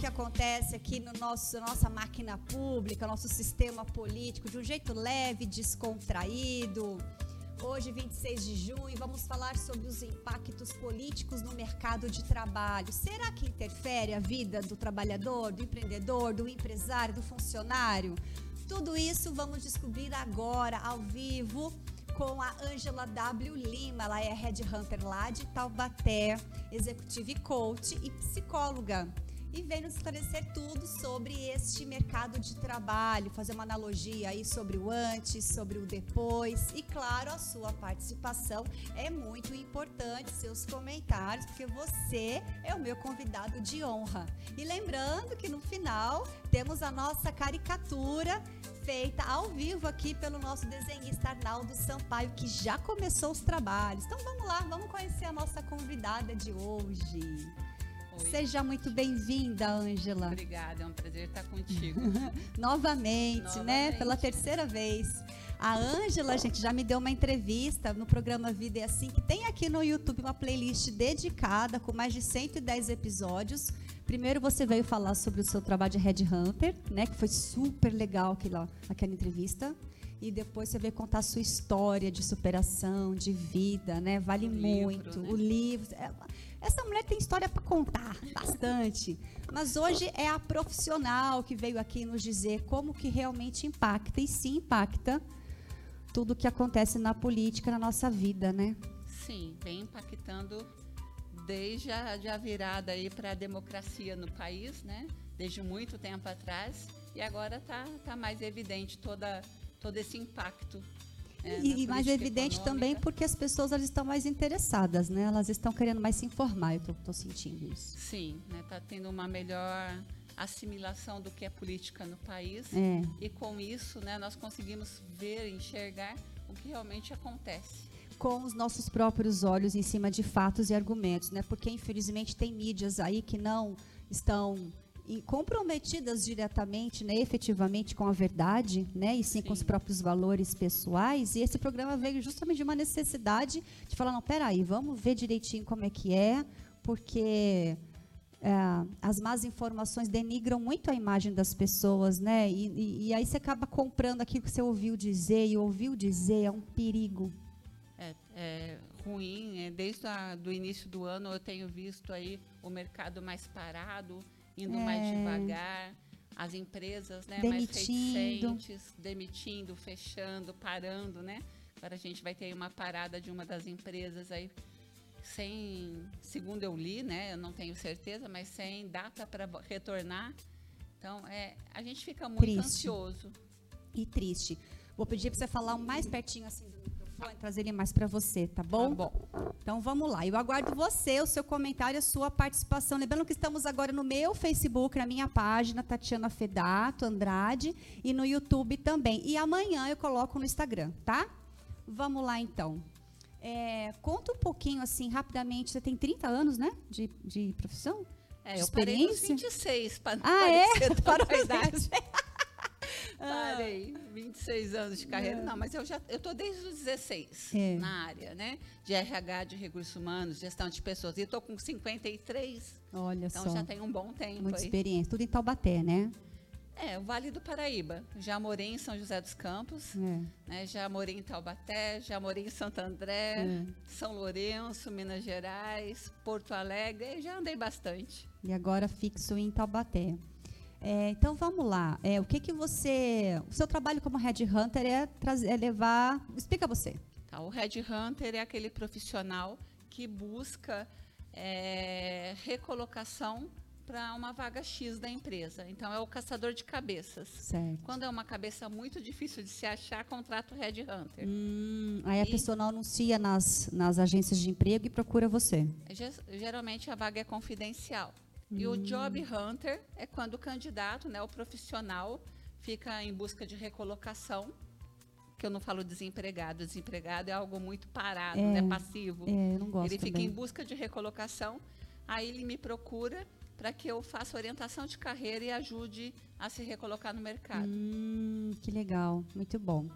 que acontece aqui no nosso nossa máquina pública, nosso sistema político, de um jeito leve, descontraído. Hoje, 26 de junho, vamos falar sobre os impactos políticos no mercado de trabalho. Será que interfere a vida do trabalhador, do empreendedor, do empresário, do funcionário? Tudo isso vamos descobrir agora, ao vivo, com a Angela W. Lima. Ela é headhunter lá de Taubaté, executive coach e psicóloga. E vem nos esclarecer tudo sobre este mercado de trabalho, fazer uma analogia aí sobre o antes, sobre o depois. E claro, a sua participação é muito importante, seus comentários, porque você é o meu convidado de honra. E lembrando que no final temos a nossa caricatura feita ao vivo aqui pelo nosso desenhista Arnaldo Sampaio, que já começou os trabalhos. Então vamos lá, vamos conhecer a nossa convidada de hoje. Seja muito bem-vinda, Ângela. Obrigada, é um prazer estar contigo. Novamente, né? Novamente. Pela terceira vez. A Ângela, gente, já me deu uma entrevista no programa Vida é Assim, que tem aqui no YouTube uma playlist dedicada com mais de 110 episódios. Primeiro você veio falar sobre o seu trabalho de Headhunter, né? Que foi super legal aquela, aquela entrevista. E depois você veio contar a sua história de superação, de vida, né? Vale O livro, muito. né? O livro. É- Essa mulher tem história para contar, bastante. Mas hoje é a profissional que veio aqui nos dizer como que realmente impacta, e sim impacta, tudo que acontece na política, na nossa vida, né? Sim, vem impactando desde a, de a virada aí para a democracia no país, né? Desde muito tempo atrás e agora está tá mais evidente toda todo esse impacto. Né, e e mais evidente também econômica. porque as pessoas elas estão mais interessadas, né? Elas estão querendo mais se informar, eu estou sentindo isso. Sim, está tendo uma melhor assimilação do que é política no país. É. E com isso, né, nós conseguimos ver, enxergar o que realmente acontece. com os nossos próprios olhos em cima de fatos e argumentos, né? Porque infelizmente tem mídias aí que não estão comprometidas diretamente, né, efetivamente com a verdade, né, e sim, com os Sim. próprios valores pessoais. E esse programa veio justamente de uma necessidade de falar, não, peraí, vamos ver direitinho como é que é, porque é, as más informações denigram muito a imagem das pessoas, né? E, e- e aí você acaba comprando aquilo que você ouviu dizer e ouviu dizer é um perigo. É, é ruim, é, desde o início do ano eu tenho visto aí o mercado mais parado, indo mais É. devagar, as empresas né, Demitindo. mais reticentes, demitindo, fechando, parando, né? Agora a gente vai ter uma parada de uma das empresas aí sem, segundo eu li, né? Eu não tenho certeza, mas sem data para retornar. Então, é, a gente fica muito Triste. ansioso. e triste. Vou pedir para você falar um mais pertinho assim do microfone, trazer ele mais para você, tá bom? Tá bom. Então vamos lá. Eu aguardo você, o seu comentário, a sua participação. Lembrando que estamos agora no meu Facebook, na minha página, Tatiana Fedato Andrade, e no YouTube também. E amanhã eu coloco no Instagram, tá? Vamos lá então. É, conta um pouquinho assim, rapidamente. Você tem 30 anos, né? De, de profissão? É, De eu parei nos experiência? 26, para Ah, é? parecer tão Parou a nos idade. 26. Parei, 26 anos de carreira. Não, mas eu já eu tô desde os 16 É. na área, né? De RH, de recursos humanos, gestão de pessoas. E estou com 53, Olha então só. já tem um bom tempo Muita aí. experiência. Tudo em Taubaté, né? É, o Vale do Paraíba. Já morei em São José dos Campos, É. né? Já morei em Taubaté, já morei em Santo André, É. São Lourenço, Minas Gerais, Porto Alegre. Já andei bastante. E agora fixo em Taubaté. É, então vamos lá. É, o que que você. O seu trabalho como headhunter é, trazer, é levar. Explica você. Tá? O Red Hunter é aquele profissional que busca é, recolocação para uma vaga X da empresa. Então, é o caçador de cabeças. Certo. Quando é uma cabeça muito difícil de se achar, contrata o Red Hunter. Hum, aí a E- pessoa não anuncia nas, nas agências de emprego e procura você. Ge- Geralmente, a vaga é confidencial. E o Job Hunter é quando o candidato, né, o profissional, fica em busca de recolocação, que eu não falo desempregado. Desempregado é algo muito parado, É, né, passivo. É, eu não gosto ele fica também. em busca de recolocação, aí ele me procura para que eu faça orientação de carreira e ajude a se recolocar no mercado. Hum, que legal, muito bom.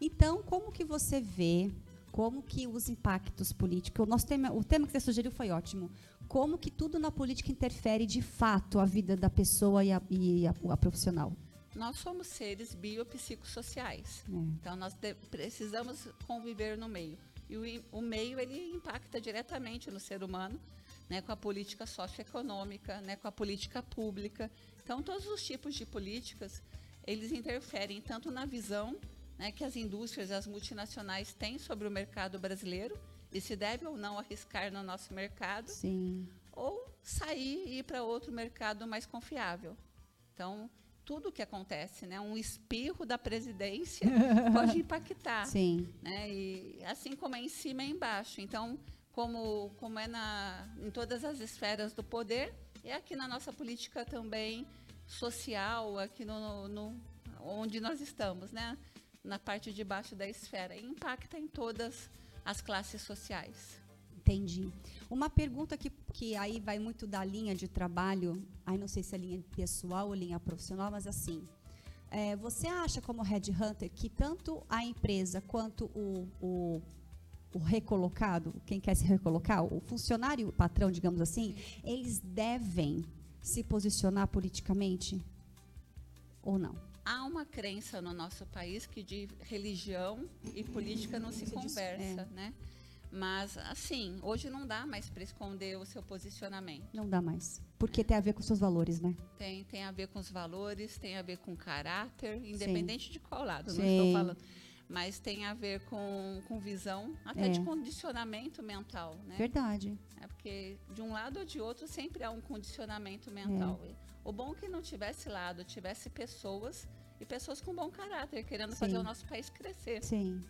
Então, como que você vê como que os impactos políticos, o nosso tema, o tema que você sugeriu foi ótimo. Como que tudo na política interfere de fato a vida da pessoa e a, e a, a profissional? Nós somos seres biopsicossociais. É. Então nós precisamos conviver no meio. E o, o meio ele impacta diretamente no ser humano, né, com a política socioeconômica, né, com a política pública. Então todos os tipos de políticas eles interferem tanto na visão né, que as indústrias, as multinacionais têm sobre o mercado brasileiro e se deve ou não arriscar no nosso mercado, Sim. ou sair e ir para outro mercado mais confiável. Então, tudo que acontece, né, um espirro da presidência pode impactar, Sim. né, e assim como é em cima é embaixo. Então, como como é na em todas as esferas do poder, é aqui na nossa política também social, aqui no, no onde nós estamos, né? na parte de baixo da esfera e impacta em todas as classes sociais. Entendi. Uma pergunta que, que aí vai muito da linha de trabalho, aí não sei se é linha pessoal ou linha profissional, mas assim, é, você acha como Red Hunter que tanto a empresa quanto o, o, o, recolocado, quem quer se recolocar, o funcionário, o patrão, digamos assim, eles devem se posicionar politicamente ou não? Há uma crença no nosso país que de religião e política não se conversa, é. né? Mas, assim, hoje não dá mais para esconder o seu posicionamento. Não dá mais. Porque tem a ver com seus valores, né? Tem, tem a ver com os valores, tem a ver com caráter, independente Sim. de qual lado, Sim. não estou falando. Mas tem a ver com, com visão, até é. de condicionamento mental, né? Verdade. É porque de um lado ou de outro sempre há um condicionamento mental. É. O bom é que não tivesse lado, tivesse pessoas e pessoas com bom caráter, querendo Sim. fazer o nosso país crescer. Sim.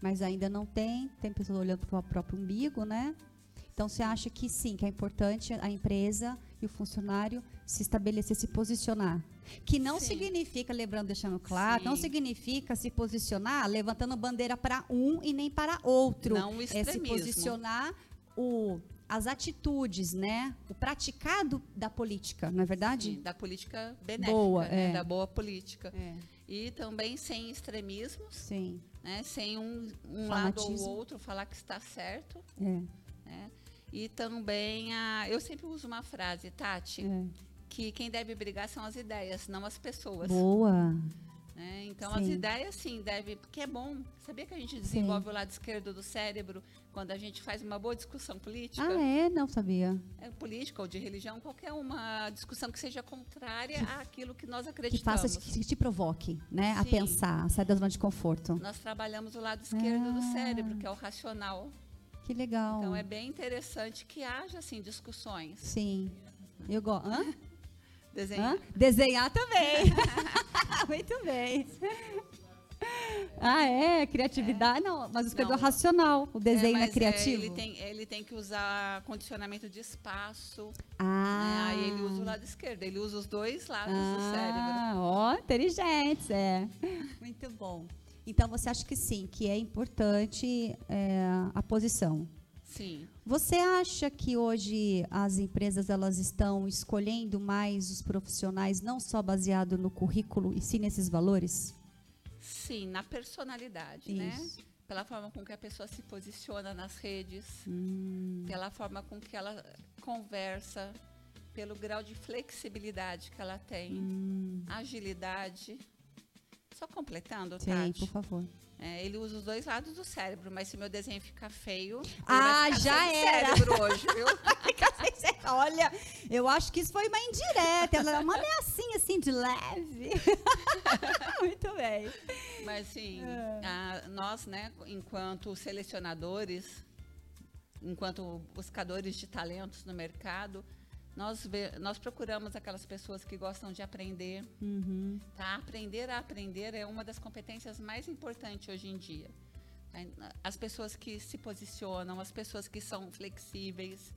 Mas ainda não tem, tem pessoas olhando para o próprio umbigo, né? Então você acha que sim, que é importante a empresa e o funcionário se estabelecer, se posicionar. Que não sim. significa, lembrando, deixando claro, sim. não significa se posicionar levantando bandeira para um e nem para outro. Não o É se posicionar o as atitudes, né? O praticado da política, não é verdade? Sim, da política benéfica, boa, né? é. da boa política. É. E também sem extremismos, Sim. Né? sem um, um lado ou outro falar que está certo. É. Né? E também, a, eu sempre uso uma frase, Tati, é. que quem deve brigar são as ideias, não as pessoas. Boa. Né? Então, sim. as ideias, sim, deve. Porque é bom. Sabia que a gente desenvolve sim. o lado esquerdo do cérebro quando a gente faz uma boa discussão política? Ah, é? Não sabia. É política ou de religião, qualquer uma discussão que seja contrária que, àquilo que nós acreditamos. Que faça, que te provoque, né? Sim. A pensar, a sair da zona de conforto. Nós trabalhamos o lado esquerdo ah. do cérebro, que é o racional. Que legal. Então, é bem interessante que haja, assim, discussões. Sim. Eu gosto. Desenhar. Hã? Desenhar também. Muito bem. Ah, é? Criatividade? É. Não, mas o escrever racional. O desenho é, é criativo. É, ele, tem, ele tem que usar condicionamento de espaço. Ah. Né? Aí ele usa o lado esquerdo. Ele usa os dois lados ah, do cérebro. Ó, inteligentes, é. Muito bom. Então você acha que sim, que é importante é, a posição. Sim. Você acha que hoje as empresas elas estão escolhendo mais os profissionais não só baseado no currículo e sim nesses valores? Sim, na personalidade, né? Isso. né? Pela forma com que a pessoa se posiciona nas redes, hum. pela forma com que ela conversa, pelo grau de flexibilidade que ela tem, hum. agilidade. Só completando, Sim, Tati. por favor. É, ele usa os dois lados do cérebro, mas se meu desenho ficar feio, ah, já era. cérebro hoje, viu? Olha, eu acho que isso foi uma indireta, ela é uma ameaçinha assim de leve. Muito bem. Mas sim, é. nós, né, enquanto selecionadores, enquanto buscadores de talentos no mercado, nós, nós procuramos aquelas pessoas que gostam de aprender. Uhum. Tá? Aprender a aprender é uma das competências mais importantes hoje em dia. As pessoas que se posicionam, as pessoas que são flexíveis,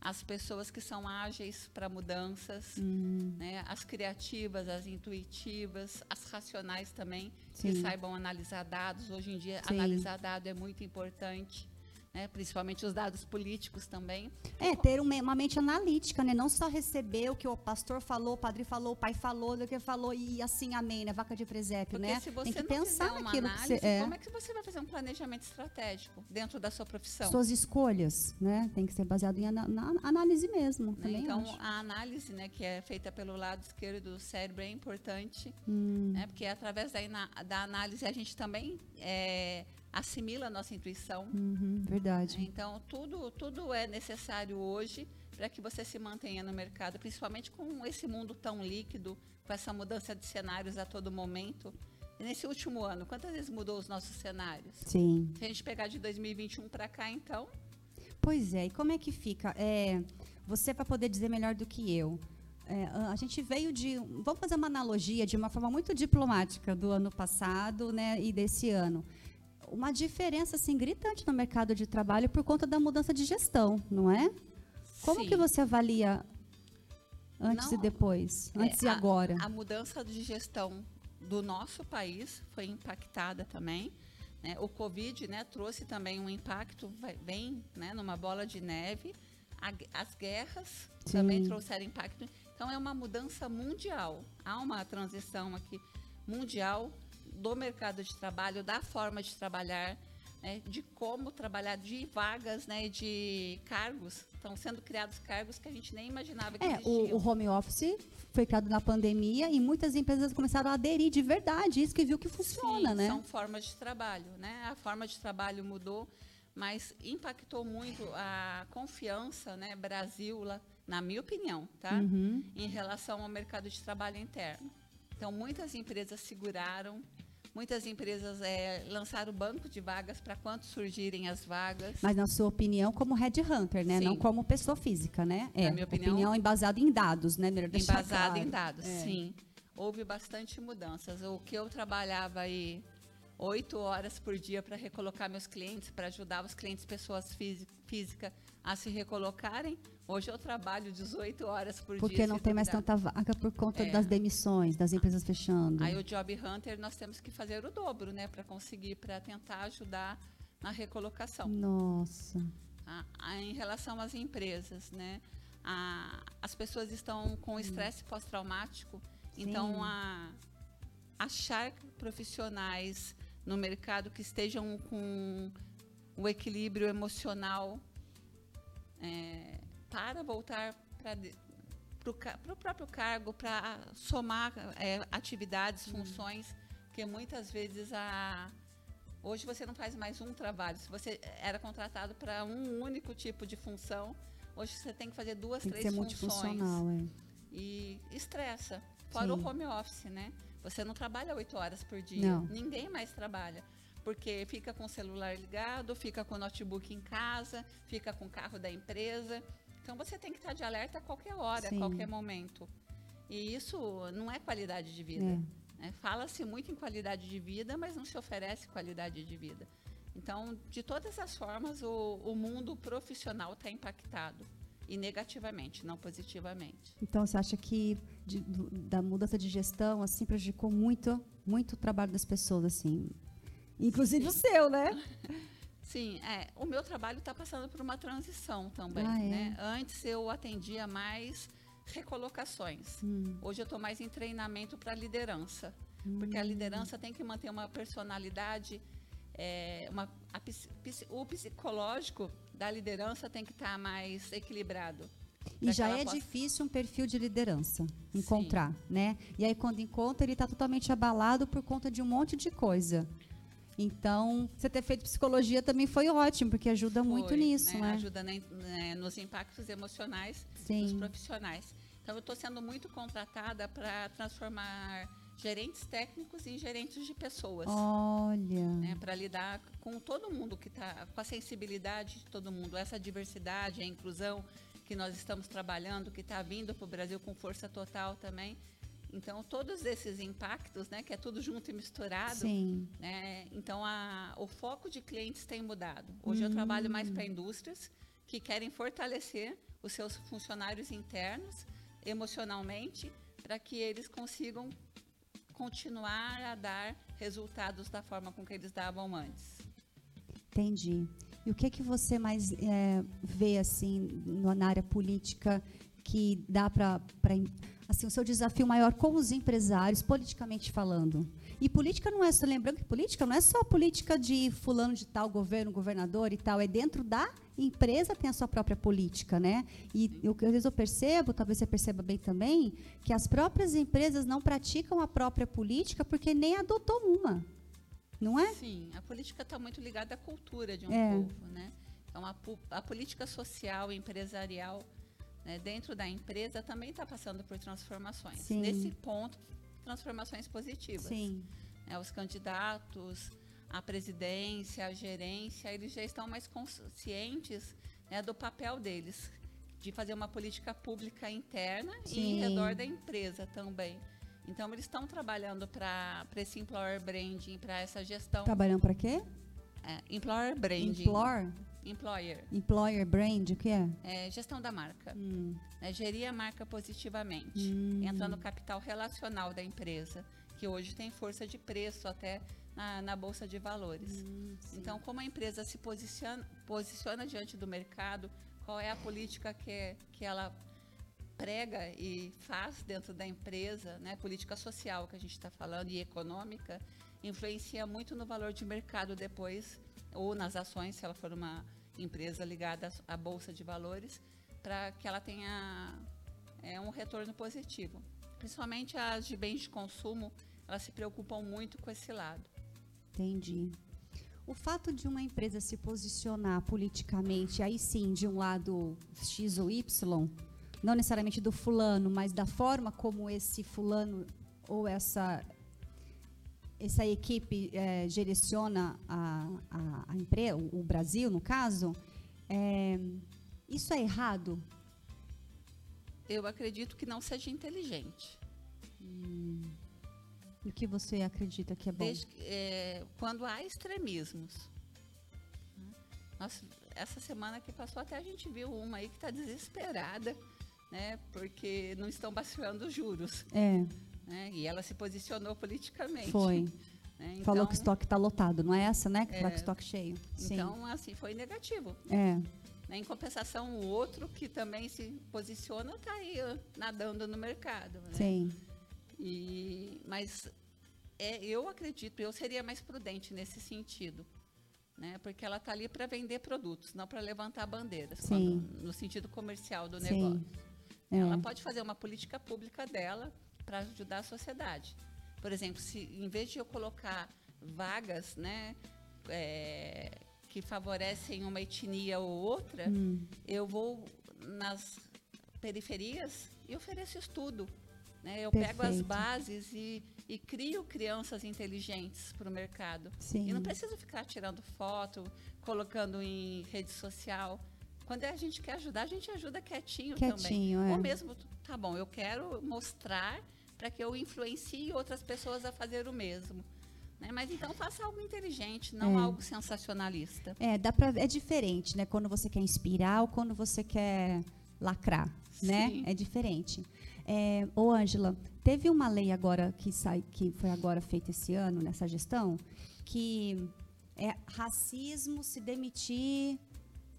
as pessoas que são ágeis para mudanças, uhum. né? as criativas, as intuitivas, as racionais também, Sim. que saibam analisar dados. Hoje em dia, Sim. analisar dados é muito importante. Né, principalmente os dados políticos também. É, ter uma, mente analítica, né? Não só receber o que o pastor falou, o padre falou, o pai falou, o que falou e assim, amém, né? Vaca de presépio, Porque né? Se você Tem que pensar naquilo análise, que você, é. Como é que você vai fazer um planejamento estratégico dentro da sua profissão? Suas escolhas, né? Tem que ser baseado em na, na análise mesmo. Né? Então, acho. a análise, né, que é feita pelo lado esquerdo do cérebro é importante, hum. né? Porque através da, da análise a gente também é, assimila a nossa intuição. Uhum, verdade. Então, tudo, tudo é necessário hoje para que você se mantenha no mercado, principalmente com esse mundo tão líquido, com essa mudança de cenários a todo momento. E nesse último ano, quantas vezes mudou os nossos cenários? Sim. Se a gente pegar de 2021 para cá, então. Pois é, e como é que fica? É, você vai poder dizer melhor do que eu. É, a gente veio de. Vamos fazer uma analogia de uma forma muito diplomática do ano passado né, e desse ano uma diferença assim gritante no mercado de trabalho por conta da mudança de gestão, não é? Como Sim. que você avalia antes não, e depois, é, antes é, e agora? A, a mudança de gestão do nosso país foi impactada também. Né? O Covid né, trouxe também um impacto, vem né, numa bola de neve. A, as guerras Sim. também trouxeram impacto. Então, é uma mudança mundial. Há uma transição aqui mundial do mercado de trabalho, da forma de trabalhar, né, de como trabalhar, de vagas, né, de cargos. Estão sendo criados cargos que a gente nem imaginava que é, existiam. O, o home office foi criado na pandemia e muitas empresas começaram a aderir de verdade, isso que viu que funciona, Sim, né? São formas de trabalho, né? A forma de trabalho mudou, mas impactou muito a confiança, né, Brasil, na minha opinião, tá? Uhum. Em relação ao mercado de trabalho interno. Então, muitas empresas seguraram, Muitas empresas é, lançaram banco de vagas para quando surgirem as vagas. Mas na sua opinião, como headhunter, né? Sim. Não como pessoa física, né? É, na minha opinião, opinião embasada em dados, né? Embasada claro. em dados, é. sim. Houve bastante mudanças. O que eu trabalhava aí oito horas por dia para recolocar meus clientes, para ajudar os clientes, pessoas físicas, a se recolocarem. Hoje eu trabalho 18 horas por Porque dia. Porque não tem mais tanta vaga por conta é. das demissões, das empresas fechando. Aí o Job Hunter nós temos que fazer o dobro, né, para conseguir, para tentar ajudar na recolocação. Nossa. Ah, em relação às empresas, né, a, as pessoas estão com estresse pós-traumático, então a, achar profissionais no mercado que estejam com o equilíbrio emocional é, para voltar para o próprio cargo, para somar é, atividades, uhum. funções, porque muitas vezes a hoje você não faz mais um trabalho. Se você era contratado para um único tipo de função, hoje você tem que fazer duas, tem três que ser funções. Multifuncional, é. E estressa. Fora Sim. o home office, né? Você não trabalha oito horas por dia. Não. Ninguém mais trabalha porque fica com o celular ligado, fica com o notebook em casa, fica com o carro da empresa. Então você tem que estar de alerta a qualquer hora, Sim. a qualquer momento. E isso não é qualidade de vida. É. Né? Fala-se muito em qualidade de vida, mas não se oferece qualidade de vida. Então, de todas as formas, o, o mundo profissional está impactado. E negativamente, não positivamente. Então, você acha que de, do, da mudança de gestão assim prejudicou muito, muito o trabalho das pessoas, assim? Inclusive Sim. o seu, né? Sim, é, o meu trabalho está passando por uma transição também. Ah, é? né? Antes eu atendia mais recolocações. Hum. Hoje eu estou mais em treinamento para liderança. Hum. Porque a hum. liderança tem que manter uma personalidade, é, uma, a, o psicológico da liderança tem que estar tá mais equilibrado. E já é possa... difícil um perfil de liderança encontrar, Sim. né? E aí quando encontra, ele está totalmente abalado por conta de um monte de coisa. Então, você ter feito psicologia também foi ótimo, porque ajuda foi, muito nisso, né? né? Ajuda né, nos impactos emocionais Sim. dos profissionais. Então, eu estou sendo muito contratada para transformar gerentes técnicos em gerentes de pessoas. Olha. Né, para lidar com todo mundo que está, com a sensibilidade de todo mundo, essa diversidade, a inclusão que nós estamos trabalhando, que está vindo para o Brasil com força total também. Então, todos esses impactos, né, que é tudo junto e misturado, Sim. Né, então a, o foco de clientes tem mudado. Hoje hum. eu trabalho mais para indústrias que querem fortalecer os seus funcionários internos emocionalmente para que eles consigam continuar a dar resultados da forma com que eles davam antes. Entendi. E o que que você mais é, vê assim no- na área política que dá para assim o seu desafio maior com os empresários politicamente falando? E política não é só lembrando que política não é só política de fulano de tal governo, governador e tal, é dentro da empresa tem a sua própria política, né? E o que às vezes eu percebo, talvez você perceba bem também, que as próprias empresas não praticam a própria política porque nem adotou uma. Não é? Sim, a política está muito ligada à cultura de um É. povo, né? Então, a, a política social e empresarial né, dentro da empresa também está passando por transformações. Sim. Nesse ponto, transformações positivas. Né, os candidatos à presidência, à gerência, eles já estão mais conscientes né, do papel deles, de fazer uma política pública interna e Sim. em redor da empresa também. Então, eles estão trabalhando para esse employer branding, para essa gestão. Trabalhando para quê? É, employer branding. Employer, Employer. employer brand, o que é? É, gestão da marca. Hum, né, gerir a marca positivamente. Hum. Entra no capital relacional da empresa, que hoje tem força de preço até na, na Bolsa de Valores. Hum, então, como a empresa se posiciona, posiciona diante do mercado, qual é a política que, que ela prega e faz dentro da empresa, né? política social que a gente está falando e econômica, influencia muito no valor de mercado depois, ou nas ações, se ela for uma empresa ligada à Bolsa de Valores, para que ela tenha é, um retorno positivo. Principalmente as de bens de consumo, elas se preocupam muito com esse lado. entendi. O fato de uma empresa se posicionar politicamente, aí sim, de um lado X ou Y, não necessariamente do fulano, mas da forma como esse fulano ou essa essa equipe eh, direciona a, a, a empresa, o Brasil, no caso, eh, isso é errado? Eu acredito que não seja inteligente. O que você acredita que é bom? Desde é, quando há extremismos. Nós, essa semana que passou, até a gente viu uma aí que está desesperada, né? Porque não estão baixando os juros. É, Né? E ela se posicionou politicamente. foi. né? Falou Então- que o estoque está lotado, não é essa, né? Que tá É. com o estoque cheio. Sim. Então, assim, foi negativo. é, né? Em compensação, o outro que também se posiciona está aí nadando no mercado. né? sim. E, mas é, eu acredito, eu seria mais prudente nesse sentido. Né? Porque ela está ali para vender produtos, não para levantar bandeiras, Sim. quando- no sentido comercial do Sim. negócio. É. Ela pode fazer uma política pública dela para ajudar a sociedade. Por exemplo, se em vez de eu colocar vagas né, é, que favorecem uma etnia ou outra, Hum. eu vou nas periferias e ofereço estudo. Né? Eu pego as Perfeito. bases e, e crio crianças inteligentes para o mercado. Sim. E não preciso ficar tirando foto, colocando em rede social. Quando a gente quer ajudar, a gente ajuda quietinho, Quietinho, também. é. Ou mesmo, tá bom, eu quero mostrar para que eu influencie outras pessoas a fazer o mesmo. Né? Mas então faça algo inteligente, não É. algo sensacionalista. É, dá pra, é diferente, né? Quando você quer inspirar ou quando você quer lacrar, né? Sim. É diferente. É, ô, Ângela, teve uma lei agora que sai, que foi agora feita esse ano nessa gestão, que é racismo se demitir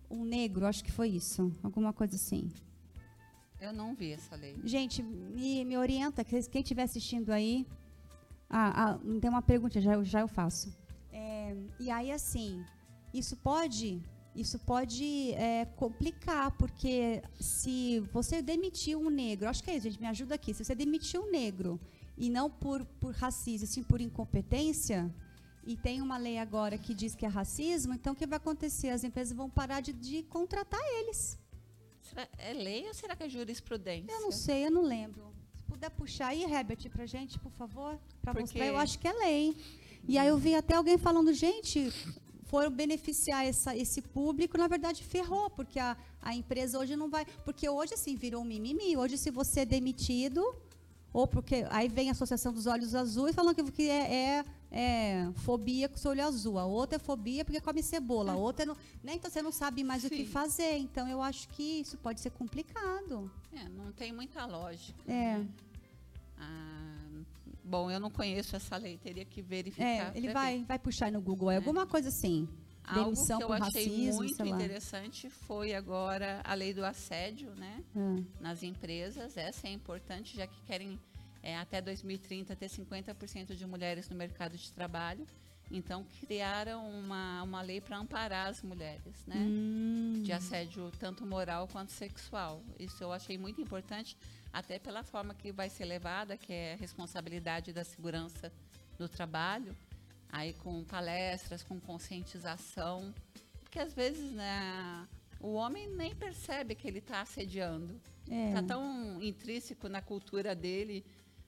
um negro, acho que foi isso, alguma coisa assim. Eu não vi essa lei. Gente, me, me orienta, que quem estiver assistindo aí. Ah, ah, tem uma pergunta, já, já eu faço. É, e aí, assim, isso pode. Isso pode é, complicar, porque se você demitir um negro, acho que é isso, gente, me ajuda aqui. Se você demitir um negro e não por, por racismo, sim por incompetência, e tem uma lei agora que diz que é racismo, então o que vai acontecer? As empresas vão parar de, de contratar eles. Será, é lei ou será que é jurisprudência? Eu não sei, eu não lembro. Se puder puxar aí, Herbert, pra gente, por favor, para Porque- mostrar, eu acho que é lei. E aí eu vi até alguém falando, gente, foram beneficiar essa- esse público, na verdade ferrou, porque a, a empresa hoje não vai, porque hoje assim virou um mimimi, hoje se você é demitido, ou porque aí vem a Associação dos Olhos Azuis falando que, que é, é- é fobia com o seu olho azul, a outra é fobia porque come cebola, a outra não, né? então você não sabe mais o que Sim. fazer, então eu acho que isso pode ser complicado. É, não tem muita lógica. É. Ah, bom, eu não conheço essa lei, teria que verificar. É, ele vai, ver. vai puxar no Google, é alguma coisa assim. demissão Algo que eu achei racismo, muito interessante foi agora a lei do assédio, né? Ah, nas empresas. Essa é importante, já que querem é, até 2030 ter 50% de mulheres no mercado de trabalho. Então, criaram uma, uma lei para amparar as mulheres, né? hum, De assédio tanto moral quanto sexual. Isso eu achei muito importante, até pela forma que vai ser levada, que é a responsabilidade da segurança do trabalho, aí com palestras, com conscientização. Porque às vezes, né, o homem nem percebe que ele está assediando é. está tão intrínseco na cultura dele,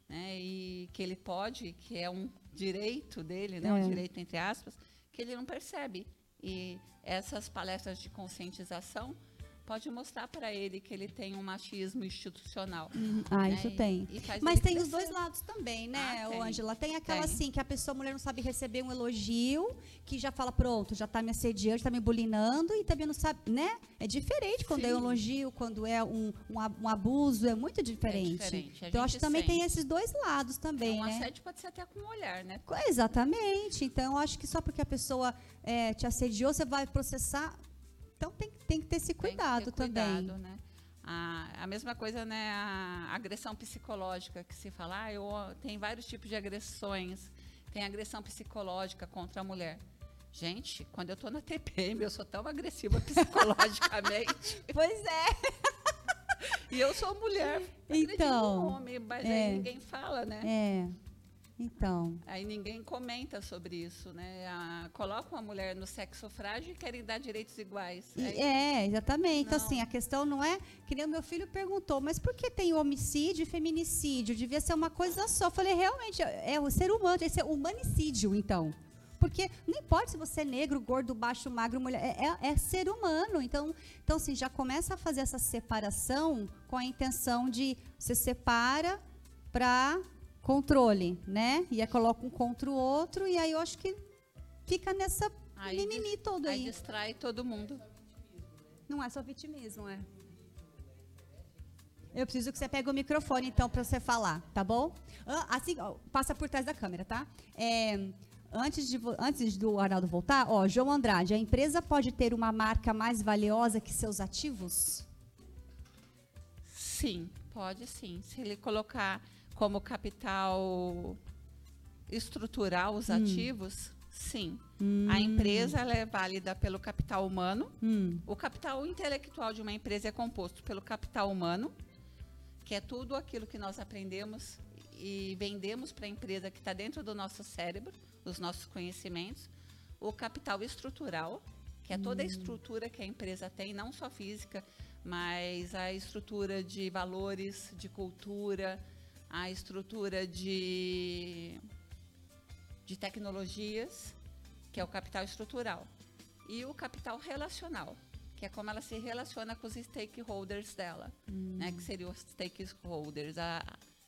né, e que ele pode, que é um direito dele, né, É. um direito entre aspas, que ele não percebe. E essas palestras de conscientização pode mostrar para ele que ele tem um machismo institucional. Ah, né, isso e- tem. e faz Mas tem os crescer. dois lados também, né, Ah, tem. Ângela? Tem aquela Tem. assim, que a pessoa, a mulher não sabe receber um elogio, que já fala, pronto, já tá me assediando, tá me bulinando, e também não sabe, né? É diferente quando é um Sim. elogio, quando é um, um, um abuso, é muito diferente. diferente, a Então, acho que também tem esses dois lados também, um né? assédio pode ser até com o olhar, né? Exatamente. Então, eu acho que só porque a pessoa é, te assediou, você vai processar. Então, tem, tem que ter esse Tem que cuidado ter também. cuidado, né? A, a mesma coisa, né? A agressão psicológica que se fala, ah, eu, tem vários tipos de agressões. Tem agressão psicológica contra a mulher. Gente, quando eu tô na TPM, eu sou tão agressiva psicologicamente. Pois é. e eu sou mulher. Então, homem, mas é. aí ninguém fala, né? É. Então. Aí ninguém comenta sobre isso, né? A, colocam a mulher no sexo frágil e querem dar direitos iguais. E- Aí- É, exatamente. Então, assim, a questão não é. Que nem o meu filho perguntou, mas por que tem homicídio e feminicídio? Devia ser uma coisa só. Eu falei, realmente, é o ser humano, esse é humanicídio, então. Porque não importa se você é negro, gordo, baixo, magro, mulher, é, é- é ser humano. Então, então, assim, já começa a fazer essa separação com a intenção de você separa para controle, né? E aí coloca um contra o outro, e aí eu acho que fica nessa Aí mimimi todo Aí aí. distrai todo mundo. Não é só vitimismo, é. Eu preciso que você pegue o microfone, então, para você falar, tá bom? Assim, ó, passa por trás da câmera, tá? É, antes, de, antes do Arnaldo voltar, ó, João Andrade, a empresa pode ter uma marca mais valiosa que seus ativos? Sim, pode sim. Se ele colocar como capital estrutural os ativos, sim. A empresa é válida pelo capital humano. Hum, O capital intelectual de uma empresa é composto pelo capital humano, que é tudo aquilo que nós aprendemos e vendemos para a empresa que está dentro do nosso cérebro, os nossos conhecimentos. O capital estrutural, que é toda a estrutura que a empresa tem, não só física, mas a estrutura de valores, de cultura, a estrutura de, de tecnologias, que é o capital estrutural. E o capital relacional, que é como ela se relaciona com os stakeholders dela, né, que seriam os stakeholders, a,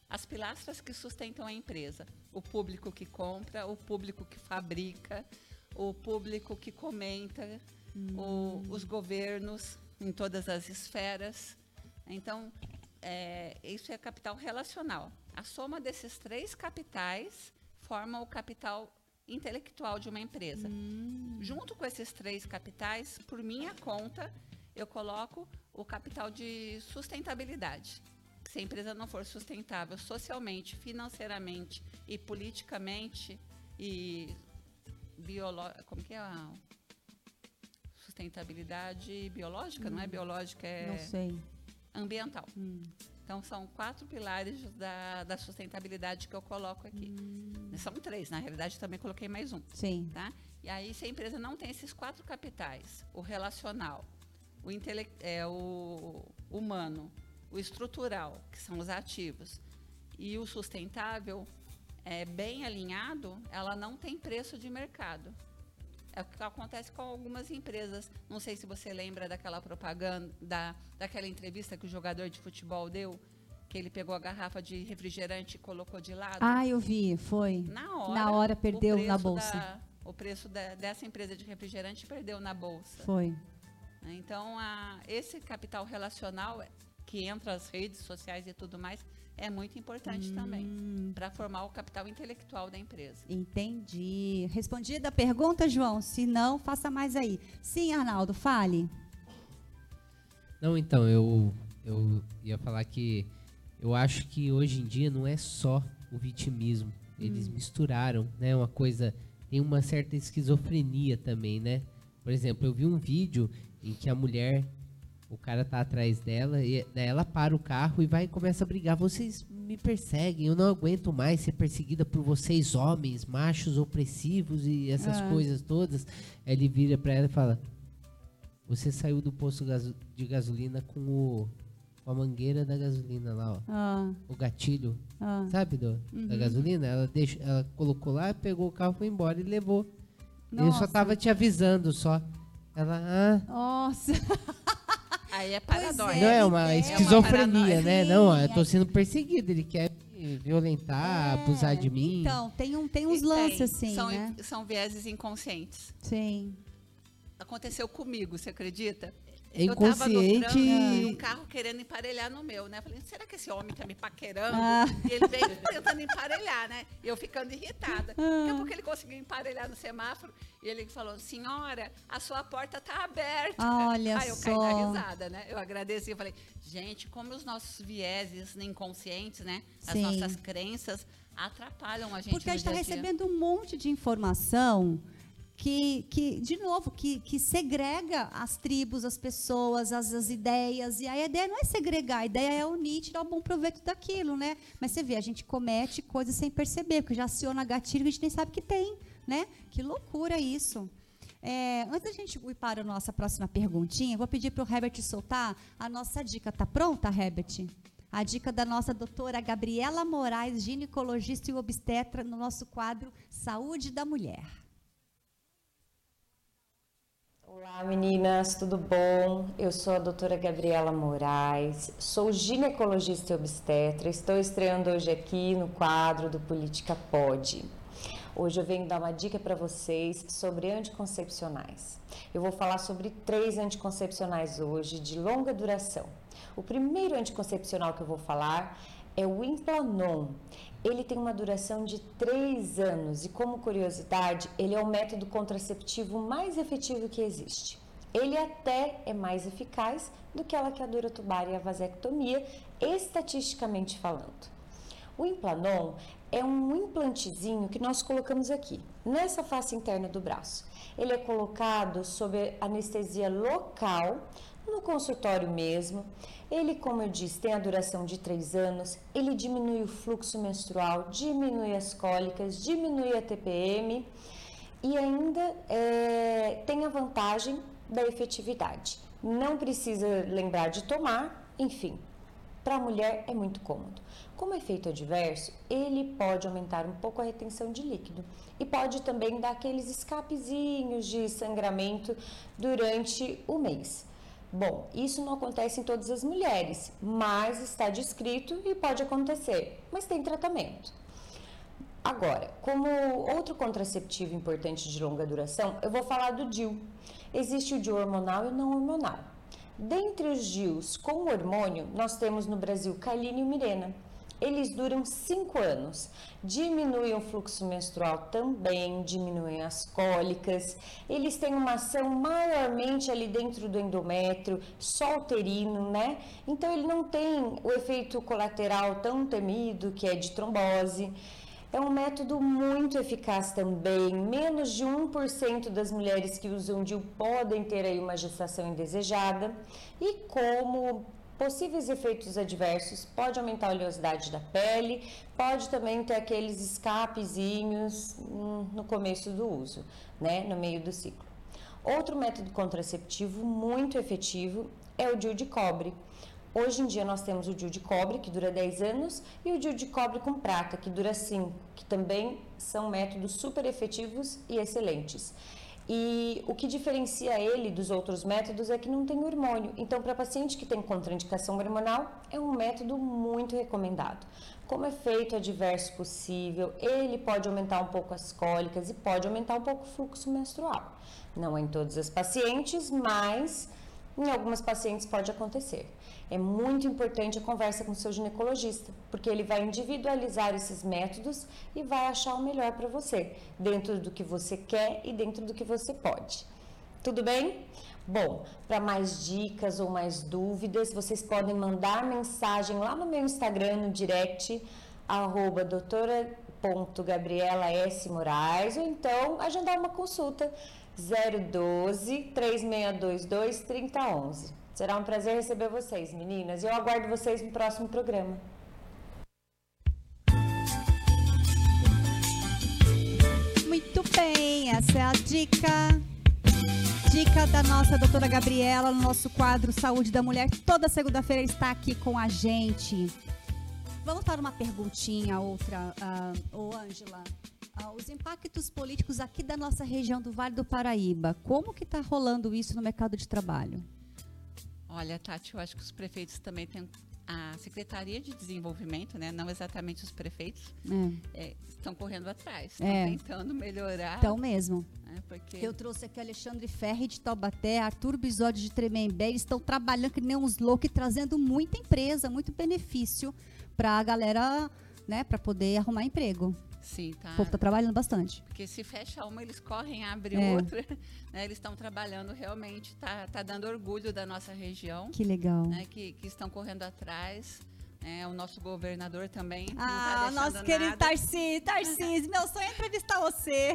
as pilastras que sustentam a empresa. O público que compra, o público que fabrica, o público que comenta, o- os governos em todas as esferas. Então, é, isso é capital relacional. A soma desses três capitais forma o capital intelectual de uma empresa. Junto com esses três capitais, por minha conta, eu coloco o capital de sustentabilidade. Se a empresa não for sustentável socialmente, financeiramente e politicamente e biolo... como que é a sustentabilidade biológica, não é biológica, é Não sei. Ambiental. Então, são quatro pilares da, da sustentabilidade que eu coloco aqui. São três, na realidade, também coloquei mais um. Sim. Tá? E aí, se a empresa não tem esses quatro capitais, o relacional, o, intele é, o humano, o estrutural, que são os ativos, e o sustentável, é, bem alinhado, ela não tem preço de mercado. É o que acontece com algumas empresas. Não sei se você lembra daquela propaganda, da, daquela entrevista que o jogador de futebol deu, que ele pegou a garrafa de refrigerante e colocou de lado. Ah, eu vi, foi. Na hora, Na hora perdeu na bolsa. da- o preço da- dessa empresa de refrigerante perdeu na bolsa. Foi. Então, a- esse capital relacional, que entra as redes sociais e tudo mais, é muito importante Hum. também para formar o capital intelectual da empresa. Entendi. Respondida a pergunta, João? Se não, faça mais aí. Sim, Arnaldo, fale. Não, então, eu, eu ia falar que eu acho que hoje em dia não é só o vitimismo. Eles misturaram, né? Uma coisa. Tem uma certa esquizofrenia também, né? Por exemplo, eu vi um vídeo em que a mulher, o cara tá atrás dela, e daí ela para o carro e vai e começa a brigar. Vocês me perseguem, eu não aguento mais ser perseguida por vocês, homens, machos opressivos e essas Ah. coisas todas. Aí ele vira pra ela e fala: Você saiu do posto de gasolina com o com a mangueira da gasolina lá, ó. Ah, O gatilho, ah. sabe, do, da Uhum. gasolina? Ela, deixou, ela colocou lá, pegou o carro, foi embora e levou. Eu Nossa. só tava te avisando só. Ela, ah. Nossa. Aí é Pois paradóico. Não, é uma é esquizofrenia, uma paranoia. né? Não, eu tô sendo perseguido. Ele quer me violentar, É, abusar de mim. Então, tem, um, tem uns E tem, lances assim, são, né? são vieses inconscientes. Sim. Aconteceu comigo, você acredita? É Eu tava no inconsciente. e um carro querendo emparelhar no meu, né? Falei, será que esse homem tá me paquerando? Ah. E ele veio tentando emparelhar, né? E eu ficando irritada. Ah. Daqui a pouco ele conseguiu emparelhar no semáforo e ele falou, senhora, a sua porta tá aberta. Olha Aí eu caí só. na risada, né? Eu agradeci e falei, gente, como os nossos vieses inconscientes, né? As Sim. nossas crenças atrapalham a gente Porque a gente está recebendo um monte de informação que, que de novo, que, que segrega as tribos, as pessoas, as, as ideias. E a ideia não é segregar, a ideia é unir, tirar o bom proveito daquilo, né? Mas você vê, a gente comete coisas sem perceber, porque já aciona gatilho que a gente nem sabe que tem, né? Que loucura isso. É, antes da gente ir para a nossa próxima perguntinha, vou pedir para o Herbert soltar a nossa dica. Tá pronta, Herbert? A dica da nossa doutora Gabriela Moraes, ginecologista e obstetra, no nosso quadro Saúde da Mulher. Olá meninas, tudo bom? Eu sou a doutora Gabriela Moraes, sou ginecologista e obstetra, estou estreando hoje aqui no quadro do Política Pode. Hoje eu venho dar uma dica para vocês sobre anticoncepcionais. Eu vou falar sobre três anticoncepcionais hoje de longa duração. O primeiro anticoncepcional que eu vou falar é o Implanon. Ele tem uma duração de 3 anos e, como curiosidade, ele é o método contraceptivo mais efetivo que existe. Ele até é mais eficaz do que a laqueadura tubária e a vasectomia, estatisticamente falando. O Implanon é um implantezinho que nós colocamos aqui, nessa face interna do braço. Ele é colocado sob anestesia local, no consultório mesmo. Ele, como eu disse, tem a duração de 3 anos. Ele diminui o fluxo menstrual, diminui as cólicas, diminui a TPM e ainda é, tem a vantagem da efetividade. Não precisa lembrar de tomar, enfim, para a mulher é muito cômodo. Como efeito adverso, ele pode aumentar um pouco a retenção de líquido e pode também dar aqueles escapezinhos de sangramento durante o mês. Bom, isso não acontece em todas as mulheres, mas está descrito e pode acontecer, mas tem tratamento. Agora, como outro contraceptivo importante de longa duração, eu vou falar do DIU. Existe o DIU hormonal e não hormonal. Dentre os DIUs com hormônio, nós temos no Brasil Kyline e Mirena. Eles duram 5 anos, diminuem o fluxo menstrual também, diminuem as cólicas. Eles têm uma ação maiormente ali dentro do endométrio, só uterino, né? Então ele não tem o efeito colateral tão temido que é de trombose. É um método muito eficaz também. Menos de 1% das mulheres que usam DIU podem ter aí uma gestação indesejada. E como possíveis efeitos adversos, pode aumentar a oleosidade da pele, pode também ter aqueles escapezinhos no começo do uso, né, no meio do ciclo. Outro método contraceptivo muito efetivo é o DIU de cobre. Hoje em dia nós temos o DIU de cobre, que dura 10 anos, e o DIU de cobre com prata, que dura 5, que também são métodos super efetivos e excelentes. E o que diferencia ele dos outros métodos é que não tem hormônio. Então, para paciente que tem contraindicação hormonal, é um método muito recomendado. Como efeito adverso possível, ele pode aumentar um pouco as cólicas e pode aumentar um pouco o fluxo menstrual. Não em todas as pacientes, mas em algumas pacientes pode acontecer. É muito importante a conversa com o seu ginecologista, porque ele vai individualizar esses métodos e vai achar o melhor para você, dentro do que você quer e dentro do que você pode. Tudo bem? Bom, para mais dicas ou mais dúvidas, vocês podem mandar mensagem lá no meu Instagram, no direct, arroba S. Moraes, ou então agendar uma consulta 012 3622 3011. Será um prazer receber vocês, meninas, e eu aguardo vocês no próximo programa. Muito bem, essa é a dica. Dica da nossa doutora Gabriela no nosso quadro Saúde da Mulher. Toda segunda-feira está aqui com a gente. Vamos para uma perguntinha, outra, uh, Ângela. Uh, os impactos políticos aqui da nossa região do Vale do Paraíba, como que está rolando isso no mercado de trabalho? Olha, Tati, eu acho que os prefeitos também têm a Secretaria de Desenvolvimento, né, não exatamente os prefeitos, é. É, estão correndo atrás, estão é. tentando melhorar. Então mesmo. Né, porque... Eu trouxe aqui Alexandre Ferri de Taubaté, Arthur Bisódio de Tremembé, eles estão trabalhando que nem uns loucos e trazendo muita empresa, muito benefício para a galera, né, para poder arrumar emprego. Sim, tá. O povo está trabalhando bastante. Porque se fecha uma, eles correm, abrem é. outra. Né? Eles estão trabalhando realmente, tá, tá dando orgulho da nossa região. Que legal. Né? Que, que estão correndo atrás. É, o nosso governador também. Ah, tá nosso querido Tarcísio, Tarcísio, meu sonho é entrevistar você.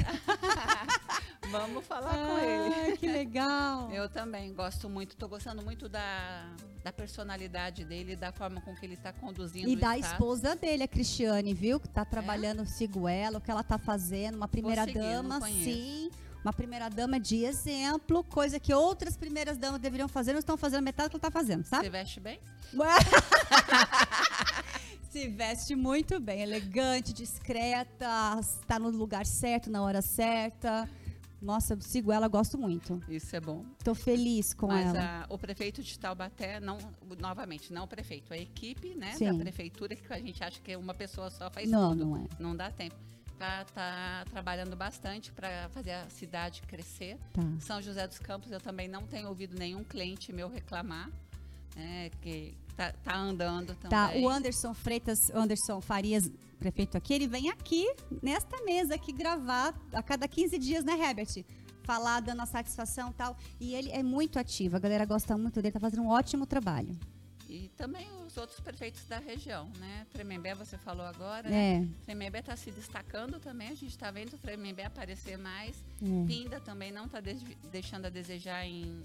Vamos falar ah, com ele. Que legal. Eu também gosto muito, estou gostando muito da, da personalidade dele, da forma com que ele está conduzindo. E da esposa dele, a Cristiane, viu? Que está trabalhando, é? sigo ela, o que ela está fazendo, uma primeira seguir, dama, sim uma primeira dama de exemplo, coisa que outras primeiras damas deveriam fazer, não estão fazendo metade do que ela está fazendo, sabe? Você veste bem? Se veste muito bem, elegante, discreta, está no lugar certo, na hora certa. Nossa, eu sigo ela, gosto muito. Isso é bom. Estou feliz com Mas ela. A, o prefeito de Taubaté, não, novamente, não o prefeito, a equipe né, da prefeitura, que a gente acha que uma pessoa só faz não, tudo. Não, é. Não dá tempo tá, tá trabalhando bastante para fazer a cidade crescer. Tá. São José dos Campos, eu também não tenho ouvido nenhum cliente meu reclamar. É, que tá, tá andando também. Tá, o Anderson Freitas, Anderson Farias, prefeito aqui, ele vem aqui, nesta mesa aqui, gravar a cada 15 dias, né, Herbert? Falar, dando a satisfação e tal. E ele é muito ativo, a galera gosta muito dele, tá fazendo um ótimo trabalho. E também os outros prefeitos da região, né? Tremembé, você falou agora, né? é. Tremembé está se destacando também, a gente está vendo o Tremembé aparecer mais. É. Pinda também não está deixando a desejar em,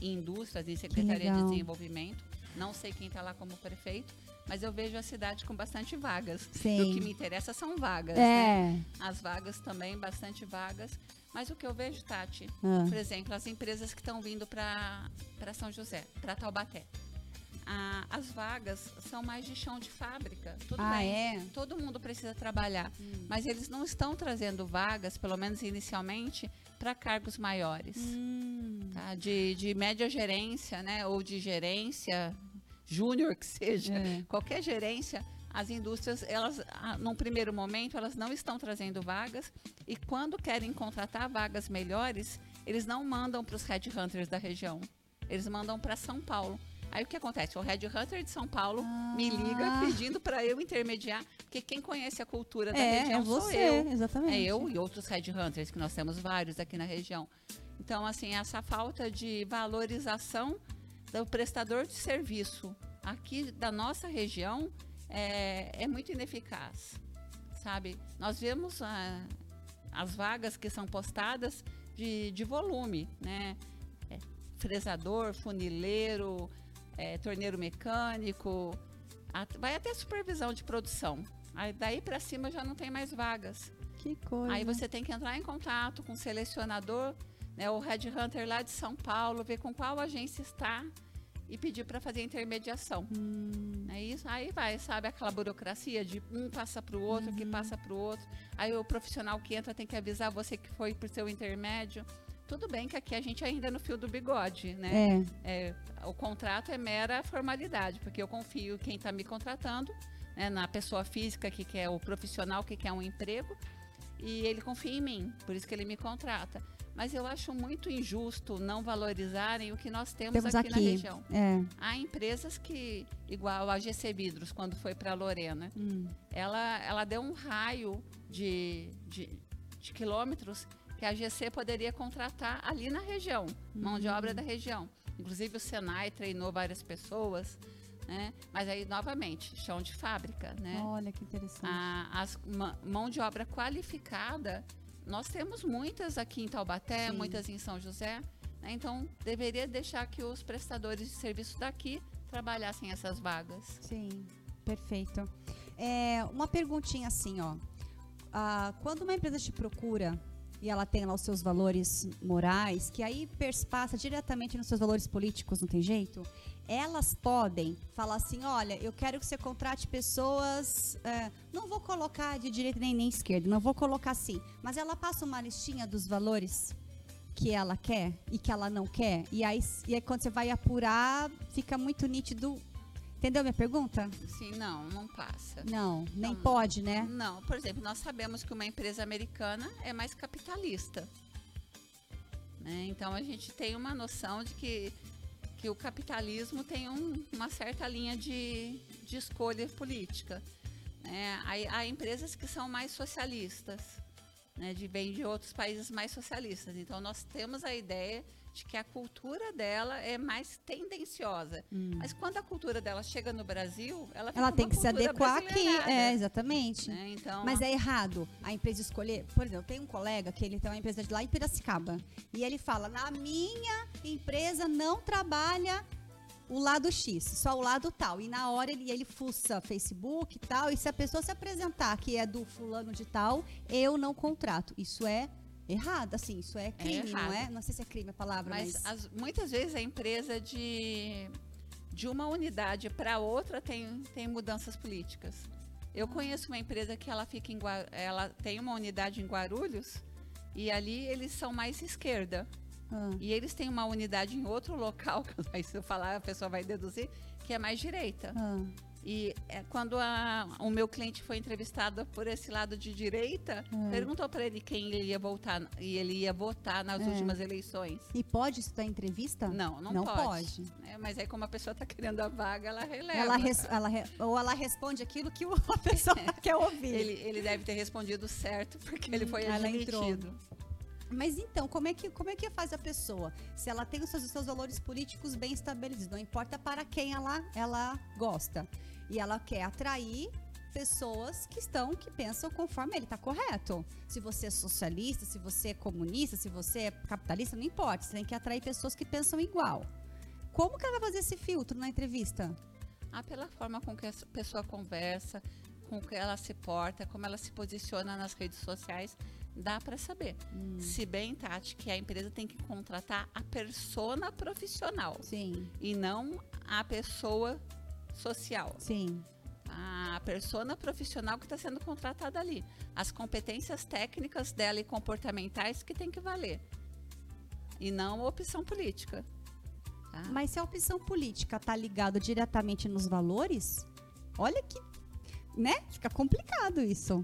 em indústrias, em Secretaria de Desenvolvimento. Não sei quem está lá como prefeito, mas eu vejo a cidade com bastante vagas. Sim. O que me interessa são vagas, é. né? As vagas também, bastante vagas. Mas o que eu vejo, Tati, ah. por exemplo, as empresas que estão vindo para São José, para Taubaté a, as vagas são mais de chão de fábrica. Tudo ah, bem. É? Todo mundo precisa trabalhar. Hum. Mas eles não estão trazendo vagas, pelo menos inicialmente, para cargos maiores. Hum. Tá? De, de média gerência, né? Ou de gerência júnior que seja. É. Qualquer gerência as indústrias, elas, num primeiro momento, elas não estão trazendo vagas e quando querem contratar vagas melhores, eles não mandam para os headhunters da região, eles mandam para São Paulo. Aí o que acontece? O Red Hunter de São Paulo ah. me liga pedindo para eu intermediar, porque quem conhece a cultura da é, região é você, sou eu. Exatamente. É eu e outros Red Hunters, que nós temos vários aqui na região. Então, assim, essa falta de valorização do prestador de serviço aqui da nossa região é, é muito ineficaz, sabe? Nós vemos ah, as vagas que são postadas de, de volume, né? É, fresador, funileiro, é, torneiro mecânico, a, vai até supervisão de produção. Aí daí para cima já não tem mais vagas. Que coisa. Aí você tem que entrar em contato com o selecionador, né, o Red Hunter lá de São Paulo, ver com qual agência está e pedir para fazer intermediação. Hum. É isso. Aí vai, sabe aquela burocracia de um passa para o outro, uhum. que passa para o outro. Aí o profissional que entra tem que avisar você que foi por seu intermédio. Tudo bem que aqui a gente ainda é no fio do bigode, né? É. é o contrato é mera formalidade, porque eu confio quem está me contratando, né, na pessoa física que quer o profissional que quer um emprego, e ele confia em mim, por isso que ele me contrata. Mas eu acho muito injusto não valorizarem o que nós temos, Temos aqui, na aqui. região. É. Há empresas que, igual a GC Vidros, quando foi para Lorena, Hum. ela, ela deu um raio de, de, de quilômetros que a GC poderia contratar ali na região, mão de obra da região. Inclusive o Senai treinou várias pessoas, né? Mas aí, novamente, chão de fábrica, né? Olha que interessante. A as mão de obra qualificada, nós temos muitas aqui em Taubaté, Sim. muitas em São José. né? Então, deveria deixar que os prestadores de serviço daqui trabalhassem essas vagas. Sim, perfeito. É, uma perguntinha assim, ó. Ah, quando uma empresa te procura e ela tem lá os seus valores morais, que aí perspassa diretamente nos seus valores políticos, não tem jeito? Elas podem falar assim, olha, eu quero que você contrate pessoas, é, não vou colocar de direita nem nem esquerda, não vou colocar assim, mas ela passa uma listinha dos valores que ela quer e que ela não quer, e aí, e aí quando você vai apurar, fica muito nítido. Entendeu minha pergunta? Sim, não, não passa. Não, nem Não. pode, né? Não, por exemplo, nós sabemos que uma empresa americana é mais capitalista. né? Então a gente tem uma noção de que, que o capitalismo tem um- uma certa linha de, de escolha política. né? Há, há empresas que são mais socialistas, né? de vêm de outros países mais socialistas. Então nós temos a ideia de que a cultura dela é mais tendenciosa. Mas quando a cultura dela chega no Brasil, ela, Ela tem que se adequar aqui. É, exatamente. né? Então, Mas é errado a empresa escolher. Por exemplo, tem um colega que ele tem uma empresa de lá em Piracicaba. E ele fala: na minha empresa não trabalha o lado X, só o lado tal. E na hora ele, ele fuça Facebook e tal. E se a pessoa se apresentar que é do fulano de tal, eu não contrato. Isso é errado, assim, isso é crime, não errado. é? Não sei se é crime a palavra, mas. Mas as- muitas vezes a empresa de, de uma unidade para outra tem, tem mudanças políticas. Eu conheço uma empresa que ela fica em ela tem uma unidade em Guarulhos e ali eles são mais esquerda. Ah, E eles têm uma unidade em outro local, aí se eu falar a pessoa vai deduzir, que é mais direita. ah. E é, quando a- o meu cliente foi entrevistado por esse lado de direita, Hum. perguntou para ele quem ele ia voltar e ele ia votar nas É. últimas eleições. E pode isso dar entrevista? Não, não, Não pode. pode. né? Mas aí como a pessoa está querendo a vaga, ela releva. Ela, res- ela re- ou ela responde aquilo que a pessoa quer ouvir. ele, ele deve ter respondido certo, porque ele foi Hum, ela entrou. admitido. Mas então, como é que como é que faz a pessoa? Se ela tem os seus, os seus valores políticos bem estabelecidos, não importa para quem ela, ela gosta. E ela quer atrair pessoas que estão, que pensam conforme ele está correto. Se você é socialista, se você é comunista, se você é capitalista, não importa. Você tem que atrair pessoas que pensam igual. Como que ela vai fazer esse filtro na entrevista? Ah, pela forma com que a pessoa conversa, com que ela se porta, como ela se posiciona nas redes sociais, dá para saber. Hum. Se bem, Tati, que a empresa tem que contratar a persona profissional Sim, e não a pessoa social. sim. A persona profissional que está sendo contratada ali. As competências técnicas dela e comportamentais que tem que valer. E não a opção política. tá? Mas se a opção política está ligada diretamente nos valores, olha que, né? Fica complicado isso.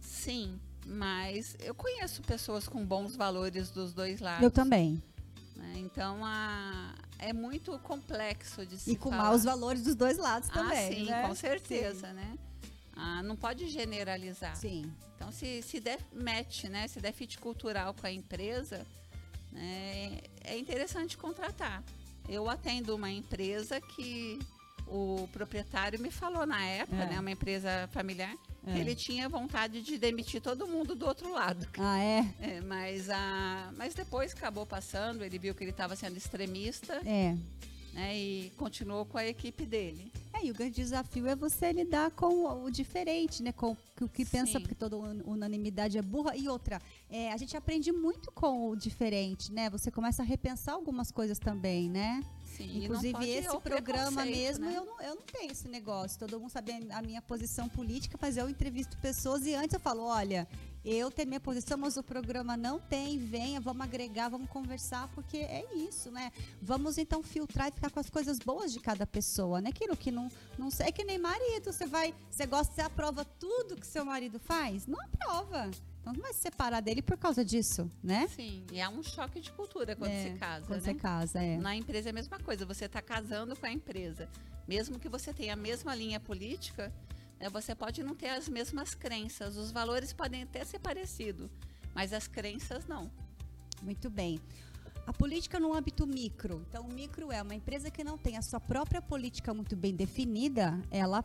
Sim, mas eu conheço pessoas com bons valores dos dois lados. Eu também. né? Então a, é muito complexo de se E com falar. maus valores dos dois lados também. Ah, sim, né? com certeza, né? Ah, não pode generalizar. Sim. Então, se, se der match, né? Se der fit cultural com a empresa, né, é interessante contratar. Eu atendo uma empresa que o proprietário me falou na época, É. né? Uma empresa familiar, É. ele tinha vontade de demitir todo mundo do outro lado. Ah, é? É, mas, a, mas depois acabou passando, ele viu que ele estava sendo extremista É. né, e continuou com a equipe dele. É, e o grande desafio é você lidar com o- o diferente, né? Com o que pensa, Sim. porque toda un- unanimidade é burra. E outra, é, a gente aprende muito com o diferente, né? Você começa a repensar algumas coisas também, né? Sim, Inclusive, esse programa mesmo, né? eu, não, eu não tenho esse negócio. Todo mundo sabe a a minha posição política, mas eu entrevisto pessoas e antes eu falo, olha, eu tenho minha posição, mas o programa não tem, venha, vamos agregar, vamos conversar, porque é isso, né? Vamos então filtrar e ficar com as coisas boas de cada pessoa, né? Aquilo que não, não sei, é que nem marido, você vai, você gosta, você aprova tudo que seu marido faz? Não aprova. Então não vai se separar dele por causa disso, né? Sim, e há um choque de cultura quando É, se casa, Quando né? você casa, é. Na empresa é a mesma coisa, você está casando com a empresa. Mesmo que você tenha a mesma linha política, né, você pode não ter as mesmas crenças. Os valores podem até ser parecidos, mas as crenças não. Muito bem. A política no âmbito micro. Então, o micro é uma empresa que não tem a sua própria política muito bem definida, ela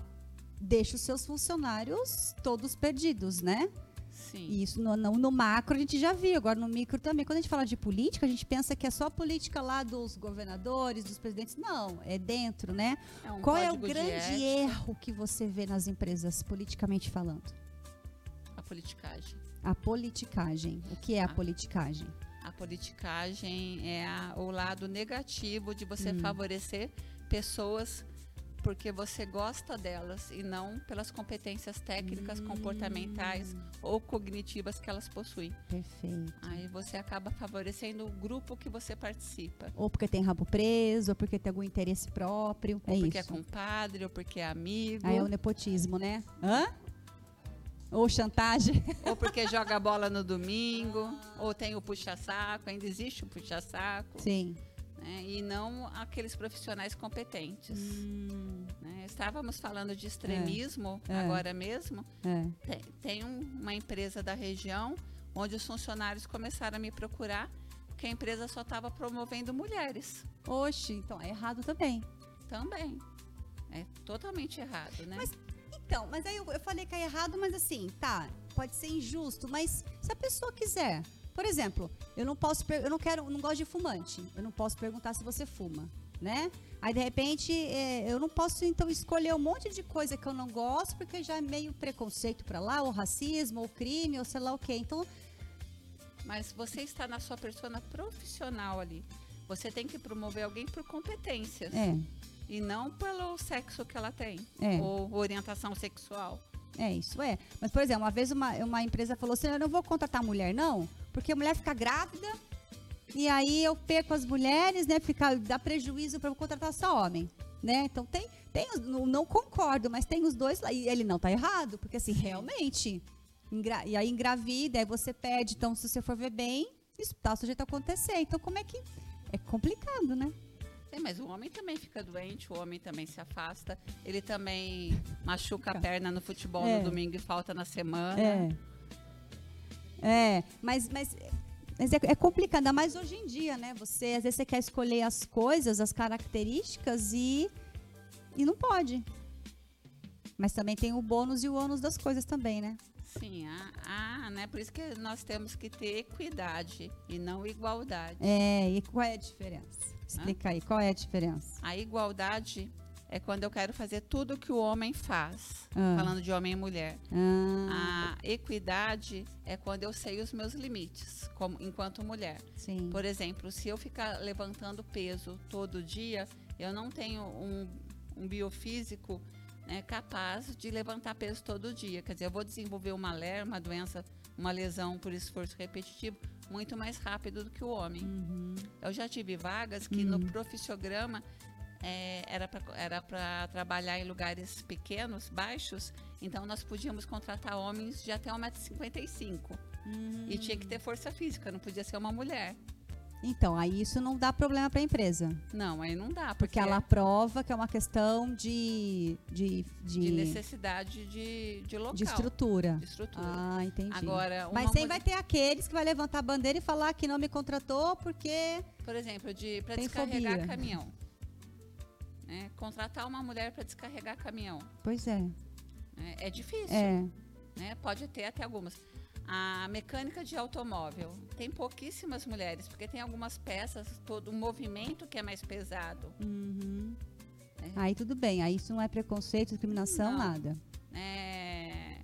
deixa os seus funcionários todos perdidos, né? Sim. E isso no, no, no macro a gente já viu, agora no micro também. Quando a gente fala de política, a gente pensa que é só a política lá dos governadores, dos presidentes. Não, é dentro, né? É um Qual é o grande erro que você vê nas empresas, politicamente falando? A politicagem. A politicagem. O que é a Ah. politicagem? A politicagem é a- o lado negativo de você Hum. favorecer pessoas porque você gosta delas e não pelas competências técnicas, Hum. comportamentais ou cognitivas que elas possuem. Perfeito. Aí você acaba favorecendo o grupo que você participa. Ou porque tem rabo preso, ou porque tem algum interesse próprio. Ou é porque isso. é compadre, ou porque é amigo, Aí é o nepotismo, né? Hã? Ou chantagem. ou porque joga bola no domingo, ou tem o puxa-saco, ainda existe o puxa-saco, Sim. Né? e não aqueles profissionais competentes. Hum, né? Estávamos falando de extremismo É. agora mesmo. é. Tem, tem um- uma empresa da região onde os funcionários começaram a me procurar porque a empresa só estava promovendo mulheres. Oxe, então é errado também. Também. É totalmente errado, né? Mas Então, mas aí eu, eu falei que é errado, mas assim, tá, pode ser injusto, mas se a pessoa quiser, por exemplo, eu não posso, eu não quero, não gosto de fumante, eu não posso perguntar se você fuma, né? Aí de repente é, eu não posso então escolher um monte de coisa que eu não gosto porque já é meio preconceito pra lá, ou racismo, ou crime, ou sei lá o quê. Então, Mas você está na sua persona profissional ali. Você tem que promover alguém por competências é, e não pelo sexo que ela tem É. ou orientação sexual. É, isso é. Mas, por exemplo, uma vez uma, uma empresa falou assim: eu não vou contratar mulher, não, porque a mulher fica grávida e aí eu perco as mulheres, né? Fica, dá prejuízo para eu contratar só homem. Né? Então tem, tem não, não concordo, mas tem os dois lá. E ele não tá errado, porque assim, realmente. engra- e aí engravida, aí você perde. Então, se você for ver bem, isso tá sujeito a acontecer. Então, como é que. É complicado, né? É, mas o homem também fica doente, o homem também se afasta, ele também machuca a perna no futebol É. no domingo e falta na semana. É. É, mas, mas, mas é, é complicado, ainda mais hoje em dia, né? Você, às vezes, você quer escolher as coisas, as características e, e não pode. Mas também tem o bônus e o ônus das coisas também, né? Sim, ah, ah, né? Por isso que nós temos que ter equidade e não igualdade. É, e qual é a diferença? Explica aí, qual é a diferença? A igualdade é quando eu quero fazer tudo que o homem faz, Ah. falando de homem e mulher. Ah, A equidade é quando eu sei os meus limites, como enquanto mulher. sim. Por exemplo, se eu ficar levantando peso todo dia, eu não tenho um, um biofísico né, capaz de levantar peso todo dia. Quer dizer, eu vou desenvolver uma LER, uma doença, uma lesão por esforço repetitivo, muito mais rápido do que o homem. Uhum. Eu já tive vagas que no profissiograma é, era para era pra trabalhar em lugares pequenos, baixos, então nós podíamos contratar homens de até 1,55m. E tinha que ter força física, não podia ser uma mulher. Então, aí isso não dá problema para a empresa. Não, aí não dá, Porque porque, ela prova que é uma questão de, de, de, de necessidade de, de local. de estrutura. de estrutura. Ah, entendi. Agora, Mas sempre mulher- vai ter aqueles que vai levantar a bandeira e falar que não me contratou porque. por exemplo, de para descarregar fobia. caminhão. Né? Contratar uma mulher para descarregar caminhão. Pois é. né? É difícil. É. né? Pode ter até algumas. A mecânica de automóvel tem pouquíssimas mulheres, porque tem algumas peças, todo o movimento que é mais pesado. Uhum. É. Aí tudo bem. Aí isso não é preconceito, discriminação, Não. nada. É,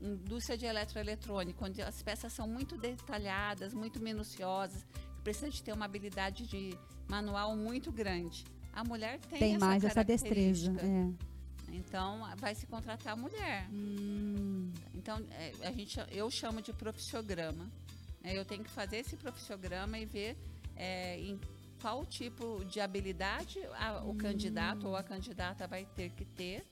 indústria de eletroeletrônico, onde as peças são muito detalhadas, muito minuciosas, precisa de ter uma habilidade de manual muito grande. A mulher tem, Tem, essa mais essa destreza. É. Então, vai se contratar a mulher. Hum, Então, é, a gente, eu chamo de profissiograma. né? Eu tenho que fazer esse profissiograma e ver é, em qual tipo de habilidade a- o candidato ou a candidata vai ter que ter.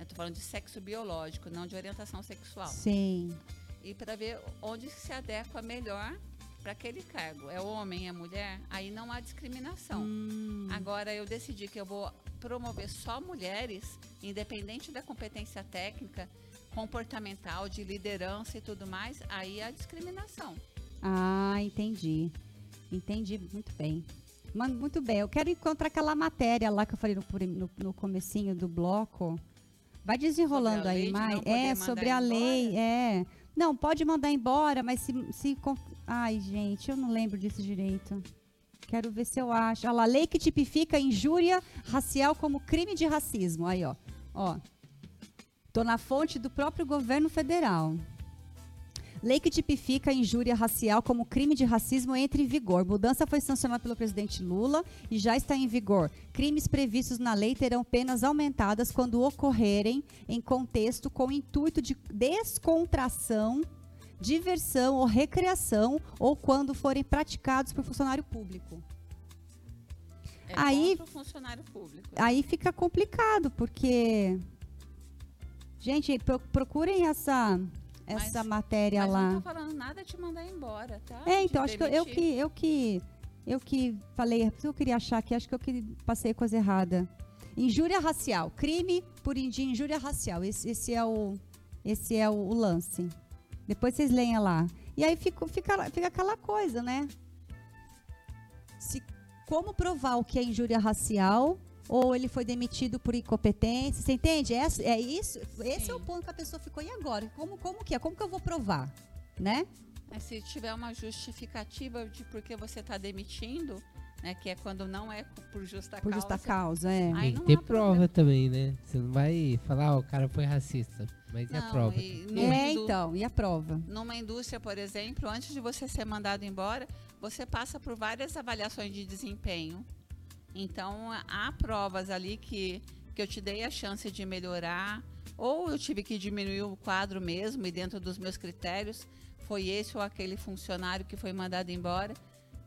Estou falando de sexo biológico, não de orientação sexual. sim. e para ver onde se adequa melhor para aquele cargo. É homem, é mulher, aí não há discriminação. Hum. Agora eu decidi que eu vou promover só mulheres, independente da competência técnica, comportamental, de liderança e tudo mais, aí há discriminação. Ah, entendi. Entendi muito bem. Mano, muito bem. Eu quero encontrar aquela matéria lá que eu falei no, no, no comecinho do bloco. Vai desenrolando lei aí mais. É, sobre a lei, embora? é. Não, pode mandar embora, mas se, se. Ai, gente, eu não lembro disso direito. Quero ver se eu acho. Olha lá, lei que tipifica injúria racial como crime de racismo. Aí, ó. Ó. Tô na fonte do próprio governo federal. Lei que tipifica a injúria racial como crime de racismo entra em vigor. Mudança foi sancionada pelo presidente Lula e já está em vigor. Crimes previstos na lei terão penas aumentadas quando ocorrerem em contexto com intuito de descontração, diversão ou recreação ou quando forem praticados por funcionário público. É Aí- funcionário público. Aí fica complicado, porque. Gente, pro- procurem essa, essa Mas- matéria Mas lá. não tô falando nada de mandar embora, tá? É, De então, acho que eu, eu demitir. que eu que eu que falei, isso eu queria achar que acho que eu que passei coisa errada. Injúria racial, crime por in- de injúria racial. Esse, esse é o esse é o, o lance. Depois vocês leem lá. E aí fica, fica, fica aquela coisa, né? Se, como provar o que é injúria racial ou ele foi demitido por incompetência? Você entende? É, é isso. Esse é o ponto que a pessoa ficou. E agora? Como, como que é? Como que eu vou provar? Né? Mas se tiver uma justificativa de por que você está demitindo, né, que é quando não é por justa Por causa. justa causa, é. Aí Tem não que prova problema. também, né? Você não vai falar, ó, o cara foi racista. Mas e a Não, prova? e É, então, e a prova? Numa indústria, por exemplo, antes de você ser mandado embora, você passa por várias avaliações de desempenho. Então, há provas ali que, que eu te dei a chance de melhorar, ou eu tive que diminuir o quadro mesmo, e dentro dos meus critérios, foi esse ou aquele funcionário que foi mandado embora,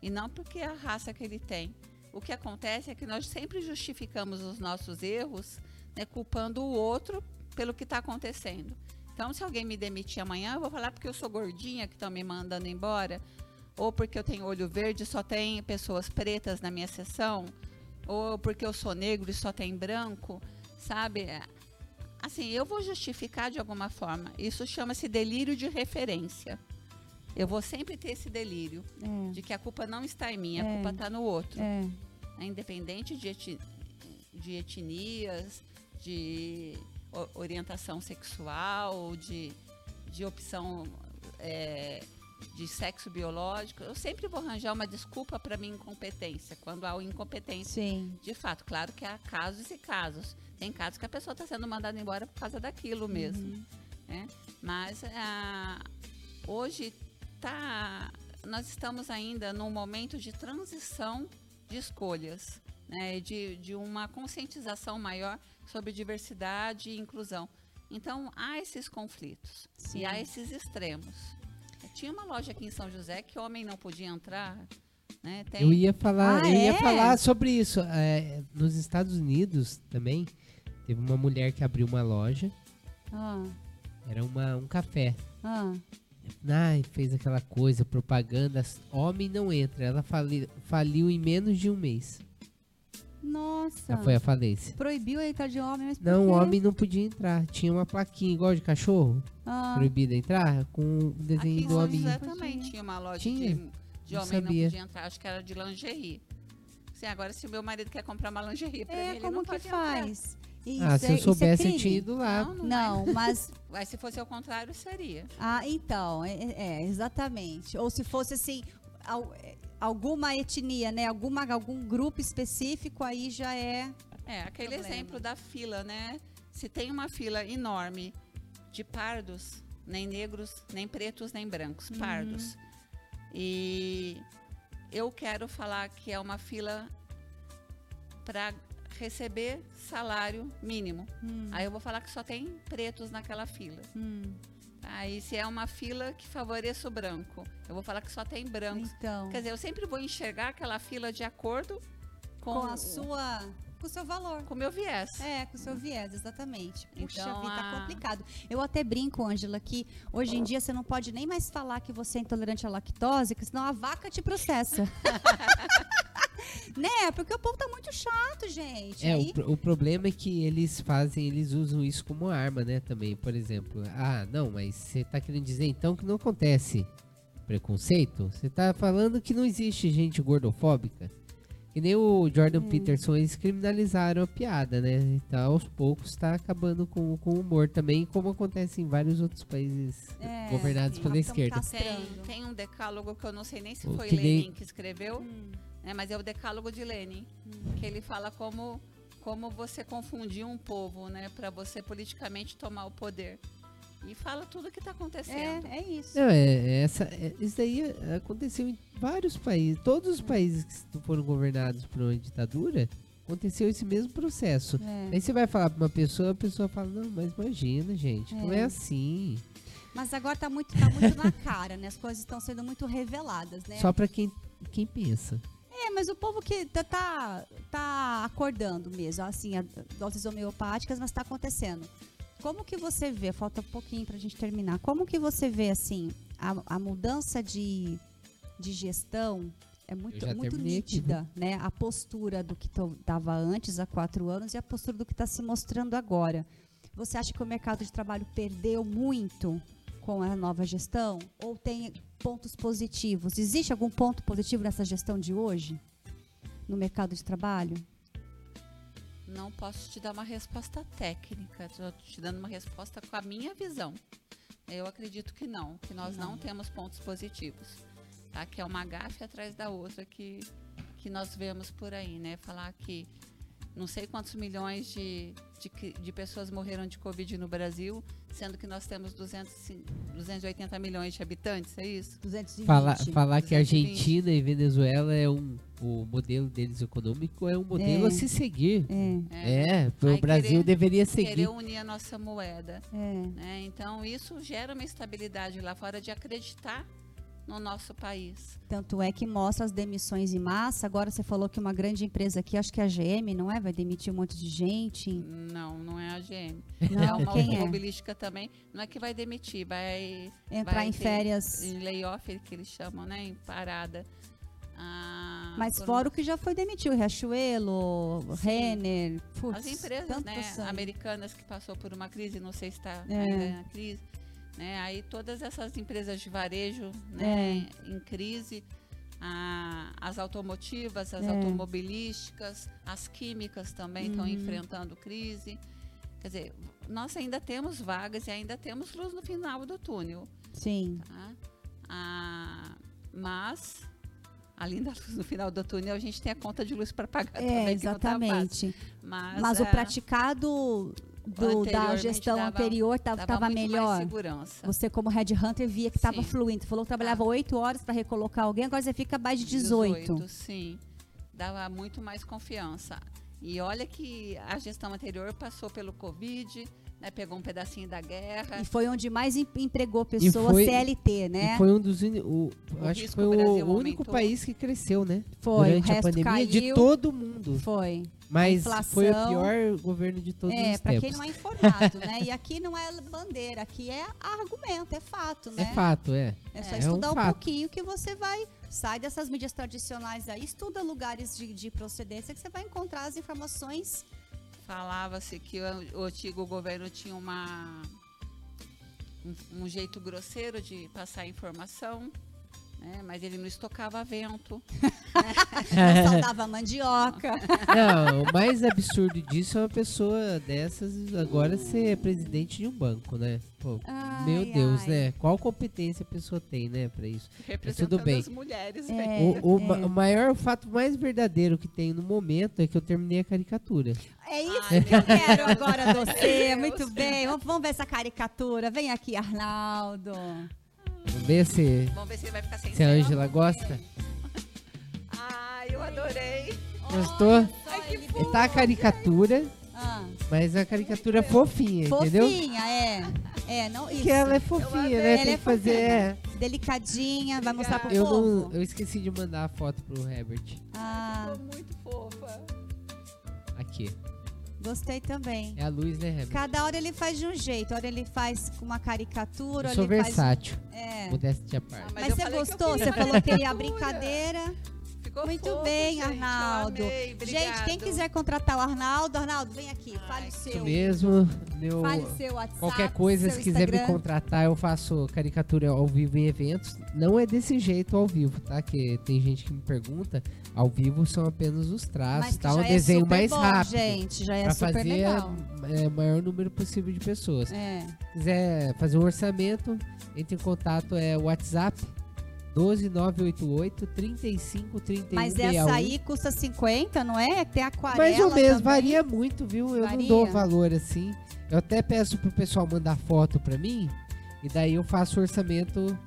e não porque é a raça que ele tem. O que acontece é que nós sempre justificamos os nossos erros, né, culpando o outro pelo que está acontecendo. Então, se alguém me demitir amanhã, eu vou falar porque eu sou gordinha que estão me mandando embora, ou porque eu tenho olho verde só tem pessoas pretas na minha sessão, ou porque eu sou negro e só tem branco, sabe? Assim, eu vou justificar de alguma forma. Isso chama-se delírio de referência. Eu vou sempre ter esse delírio É, de que a culpa não está em mim, a É. culpa está no outro é. né, independente de, eti- de etnias, de orientação sexual, de, de opção é, de sexo biológico, eu sempre vou arranjar uma desculpa para minha incompetência, quando há incompetência. Sim. De fato, claro que há casos e casos. Tem casos que a pessoa está sendo mandada embora por causa daquilo mesmo. né? Mas ah, hoje tá, nós estamos ainda num momento de transição de escolhas, né? de, de uma conscientização maior sobre diversidade e inclusão. Então, há esses conflitos Sim. e há esses extremos. Tinha uma loja aqui em São José que homem não podia entrar. Né? Tem, Eu ia falar, Ah, eu ia é? falar sobre isso. É, nos Estados Unidos também teve uma mulher que abriu uma loja, Ah, era uma, um café. ah. Ai, fez aquela coisa, propaganda, homem não entra. Ela fali, faliu em menos de um mês. Nossa. Já foi a falência. Proibiu a entrar de homem, mas Não, homem não podia entrar. Tinha uma plaquinha igual de cachorro, Ah, proibida entrar, com o Aqui desenho em do homem. José também tinha uma loja Tinha? de, de Não homem sabia. não podia entrar. Acho que era de lingerie. Sim, agora se o meu marido quer comprar uma lingerie pra mim, é, ele como não que pode entrar. Faz? Isso Ah, se é- eu isso é soubesse, eu crime? tinha ido lá. Não, não, Não, mas. Mas se fosse ao contrário, seria. Ah, então, é, é, exatamente. Ou se fosse assim, al- é, alguma etnia, né? Alguma, algum grupo específico, aí já é. É, aquele Problema. exemplo da fila, né? Se tem uma fila enorme de pardos, nem negros, nem pretos, nem brancos, Uhum. pardos. E eu quero falar que é uma fila para receber salário mínimo. Hum, Aí eu vou falar que só tem pretos naquela fila. hum, Aí se é uma fila que favoreça o branco, eu vou falar que só tem brancos. então. Quer dizer, eu sempre vou enxergar aquela fila de acordo com, Com a sua. com o seu valor. Com o meu viés. É, com o seu viés, exatamente. Puxa Então, vida, tá complicado. Eu até brinco, Ângela, que hoje em dia você não pode nem mais falar que você é intolerante à lactose, que senão a vaca te processa. né? Porque o povo tá muito chato, gente. É, Aí- o, o problema é que eles fazem, eles usam isso como arma, né, também. Por exemplo, ah, não, mas você tá querendo dizer então que não acontece preconceito? Você tá falando que não existe gente gordofóbica? Que nem o Jordan Hum. Peterson, eles criminalizaram a piada, né? Então, aos poucos, tá acabando com, com o humor também, como acontece em vários outros países É, governados sim, pela esquerda. Tem, tem um decálogo que eu não sei nem se O foi que nem- Lenin que escreveu, Hum. Né, mas é o decálogo de Lenin, que ele fala como, como você confundir um povo, né, para você politicamente tomar o poder. E fala tudo o que está acontecendo. É, é isso. Não, é, é essa, é- isso daí é, aconteceu em vários países. Todos os países que foram governados por uma ditadura, aconteceu esse mesmo processo. É. Aí você vai falar pra uma pessoa, a pessoa fala, não, mas imagina, gente, não é É. assim. Mas agora tá muito, tá muito na cara, né? As coisas estão sendo muito reveladas, né? Só pra quem, quem pensa. É, mas o povo que tá, tá, tá acordando mesmo, assim, a- doses homeopáticas, mas tá acontecendo. Como que você vê, falta um pouquinho pra gente terminar, como que você vê, assim, a, a mudança de, de gestão é muito, muito aqui, nítida, né? A postura do que estava antes, há quatro anos, e a postura do que está se mostrando agora. Você acha que o mercado de trabalho perdeu muito com a nova gestão? Ou tem pontos positivos? Existe algum ponto positivo nessa gestão de hoje? No mercado de trabalho? Não posso te dar uma resposta técnica, estou te dando uma resposta com a minha visão. Eu acredito que não, que nós não, temos pontos positivos. Tá? Que é uma gafe atrás da outra que, que nós vemos por aí, né? Falar que não sei quantos milhões de, de, de pessoas morreram de Covid no Brasil, sendo que nós temos 200, e- 280 milhões de habitantes, é isso? 220. Falar, falar que 220. Argentina e Venezuela é um. O modelo deles econômico é um modelo É. a se seguir. É, É, o Aí Brasil querer- deveria Querer seguir. unir a nossa moeda. é. né? Então, isso gera uma estabilidade lá fora de acreditar no nosso país. Tanto é que mostra as demissões em massa. Agora você falou que uma grande empresa aqui, acho que é a GM, não é? Vai demitir um monte de gente. Não, não é a GM. Não, é uma quem é? automobilística também. Não é que vai demitir, vai Entrar vai em férias. em layoff, que eles chamam, né? Em parada. Ah, Mas por- fora o que já foi demitido, Riachuelo. Renner, putz, As empresas né, americanas que passou por uma crise, não sei se está É. na crise. Né, aí todas essas empresas de varejo né, em crise, a- as automotivas, as É. automobilísticas, as químicas também estão Uhum. enfrentando crise. Quer dizer, nós ainda temos vagas e ainda temos luz no final do túnel. Sim. tá? Ah, mas, além da luz no final do túnel, a gente tem a conta de luz para pagar É, também, tá exatamente. Mas, Mas o é, praticado do- da gestão dava- anterior dava estava muito mais melhor. segurança. Você, como headhunter, via que estava fluindo. Você falou que trabalhava oito horas para recolocar alguém, agora você fica abaixo de 18. sim. Dava muito mais confiança. E olha que a gestão anterior passou pelo Covid, né, pegou um pedacinho da guerra. E foi onde mais em- empregou pessoas foi- CLT, né? E foi um dos o, O acho que foi o, Brasil o único aumentou. país que cresceu, né? Foi, Durante o a resto pandemia de caiu. todo mundo. Foi. Mas inflação- foi o pior governo de todos É, os para tempos. quem não é informado, né? E aqui não é bandeira, aqui é argumento, é fato, né? É fato, é. É só É um estudar um, fato. pouquinho que você vai. Sai dessas mídias tradicionais aí, estuda lugares de, de procedência que você vai encontrar as informações. Falava-se que o, o antigo governo tinha uma um, um jeito grosseiro de passar informação, né, mas ele não estocava vento. Não saudava mandioca. Não, o mais absurdo disso é uma pessoa dessas agora ser presidente de um banco, né? Pô, Ai, meu Deus, ai. né? Qual competência a pessoa tem, né, pra isso? Representando bem. as mulheres. É. né? o, o ma- o maior o fato mais verdadeiro que tem no momento é que eu terminei a caricatura. É isso Ai, que eu quero agora você. Muito bem. Vamos, vamos ver essa caricatura. Vem aqui, Arnaldo. Vamos ver se, Vamos ver se ele vai ficar sem se a. Ângela gosta. Ai, eu adorei. Gostou? Ai, que Ele tá a caricatura, Ah, mas a caricatura fofinha, entendeu? fofinha, é. É, não isso. Porque ela é fofinha, né? Ela Tem é que fazer. é. Delicadinha, vai mostrar pro Eu, povo. não, eu esqueci de mandar a foto pro Herbert. Ah, Ficou muito fofa. Aqui. Gostei também. É a luz, né, Herbert? Cada hora ele faz de um jeito. Hora ele faz com uma caricatura, Eu sou ele faz. versátil. É. Modéstia à parte. Mas Mas, eu você gostou? Você falou que ele é a caricatura. brincadeira. Ficou Muito fofo, bem, gente, Arnaldo. Gente, quem quiser contratar o Arnaldo, Arnaldo, vem aqui, fale o Isso seu. mesmo. Meu, Fale seu WhatsApp. qualquer coisa, seu se quiser me Instagram. contratar, eu faço caricatura ao vivo em eventos. Não é desse jeito ao vivo, tá? Que tem gente que me pergunta. Ao vivo são apenas os traços, tá? Um é desenho mais bom, rápido. gente, já é pra super fazer legal. é, o maior número possível de pessoas. É. quiser fazer um orçamento, entre em contato, é WhatsApp 12988 35 31 Mas essa aí custa 50, não é? Tem aquarela Mais ou menos, também. varia muito, viu? Eu Varia? não dou valor assim. Eu até peço pro pessoal mandar foto pra mim, e daí eu faço orçamento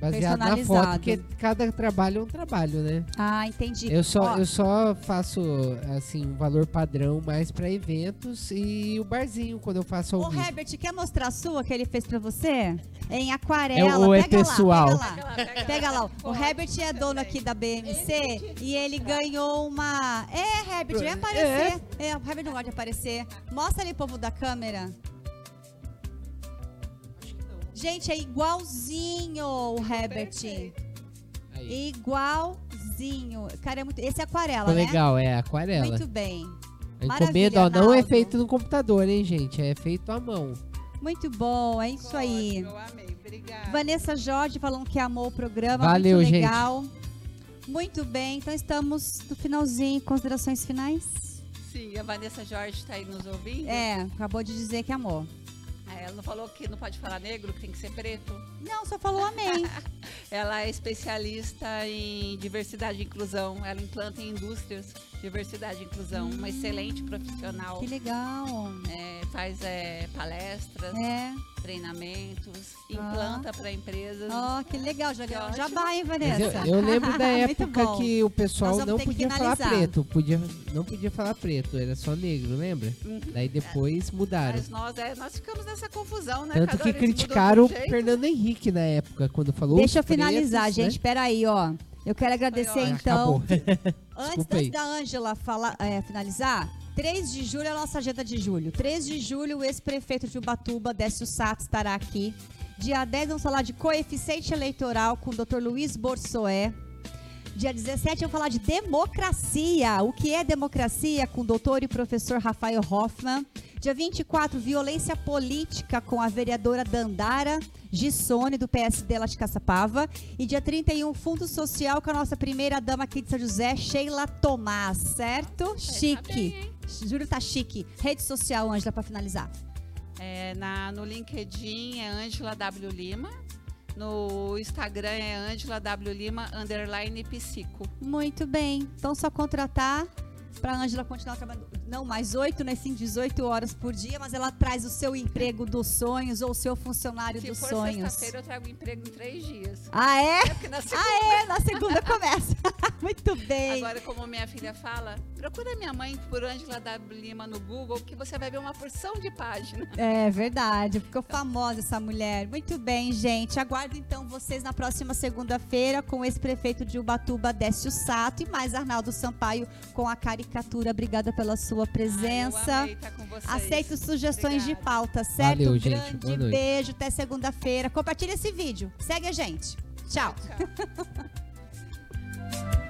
baseado na foto, Personalizado. porque cada trabalho é um trabalho, né? Ah, entendi. Eu só, Ó, eu só faço, assim, um valor padrão mais pra eventos e o barzinho, quando eu faço ao vivo. Herbert, quer mostrar a sua que ele fez pra você? Em aquarela. É ou é pega pessoal? Lá, pega Pega lá. pega lá. Pega lá. O Herbert é dono aqui da BMC e ele ganhou uma. É, Herbert, vem aparecer. É, o Herbert não gosta de aparecer. Mostra ali, povo da câmera. Gente, é igualzinho o Herbert. Igualzinho. Cara, é muito. Esse é aquarela, Ficou né? legal, é aquarela. Muito bem. A encomenda, ó, não é feito no computador, hein, gente? É feito à mão. Muito bom, é isso aí. Eu amei, obrigada. Vanessa Jorge falando que amou o programa. Valeu, muito gente. legal. Muito bem, então estamos no finalzinho. Considerações finais? Sim, a Vanessa Jorge está aí nos ouvindo. É, acabou de dizer que amou. Ah, Ela não falou que não pode falar negro, que tem que ser preto. Não, só falou amém. Ela é especialista em diversidade e inclusão. Ela implanta em indústrias diversidade e inclusão. Uma excelente profissional. que legal. É, faz é, palestras, É. treinamentos, implanta para empresas. Ó, que legal. Já, Que já vai, hein, Vanessa? eu, eu lembro da época que o pessoal não podia falar preto. Podia, não podia falar preto, era só negro, lembra? Uhum. Daí depois mudaram. Mas nós, é, nós ficamos nessa confusão, né? Tanto Cada que criticaram o. Fernando Henrique na época, quando falou. Deixa eu os pretos, finalizar, né? gente. Peraí, ó. Eu quero agradecer, então. Antes, da Ângela falar, é, finalizar, 3 de julho é a nossa agenda de julho. 3 de julho, o ex-prefeito de Ubatuba, Décio Sato, estará aqui. Dia 10, vamos falar de coeficiente eleitoral com o Dr. Luiz Borsoé. Dia 17, vamos falar de democracia. O que é democracia com o doutor e professor Rafael Hoffman. Dia 24, violência política com a vereadora Dandara Gissone, do PSD lá de Caçapava. E dia 31, Fundo Social com a nossa primeira dama aqui de São José, Sheila Tomás, certo? Tá bem, Chique. Júlio tá chique. Rede social, Ângela, pra finalizar. É, na, no LinkedIn é Ângela W. Lima. No Instagram é Ângela W. Lima, underline psico. Muito bem. Então, só contratar para a Ângela continuar trabalhando, não mais 8, né, sim, 18 horas por dia, mas ela traz o seu emprego dos sonhos ou o seu funcionário Se dos for sonhos. sexta-feira, eu trago emprego em três dias. Ah, é? É na segunda, Ah, é? Na segunda começa. Muito bem. Agora, como minha filha fala, procura minha mãe por Ângela W. Lima no Google, que você vai ver uma porção de página. É verdade, ficou famosa essa mulher. Muito bem, gente. Aguardo então vocês na próxima segunda-feira com esse prefeito de Ubatuba, Décio Sato, e mais Arnaldo Sampaio com a caricatura. Obrigada pela sua sua presença. Aceito sugestões Obrigada. de pauta, certo? Valeu, gente. Grande beijo, até segunda-feira. Compartilha esse vídeo. Segue a gente. Tchau. Tchau.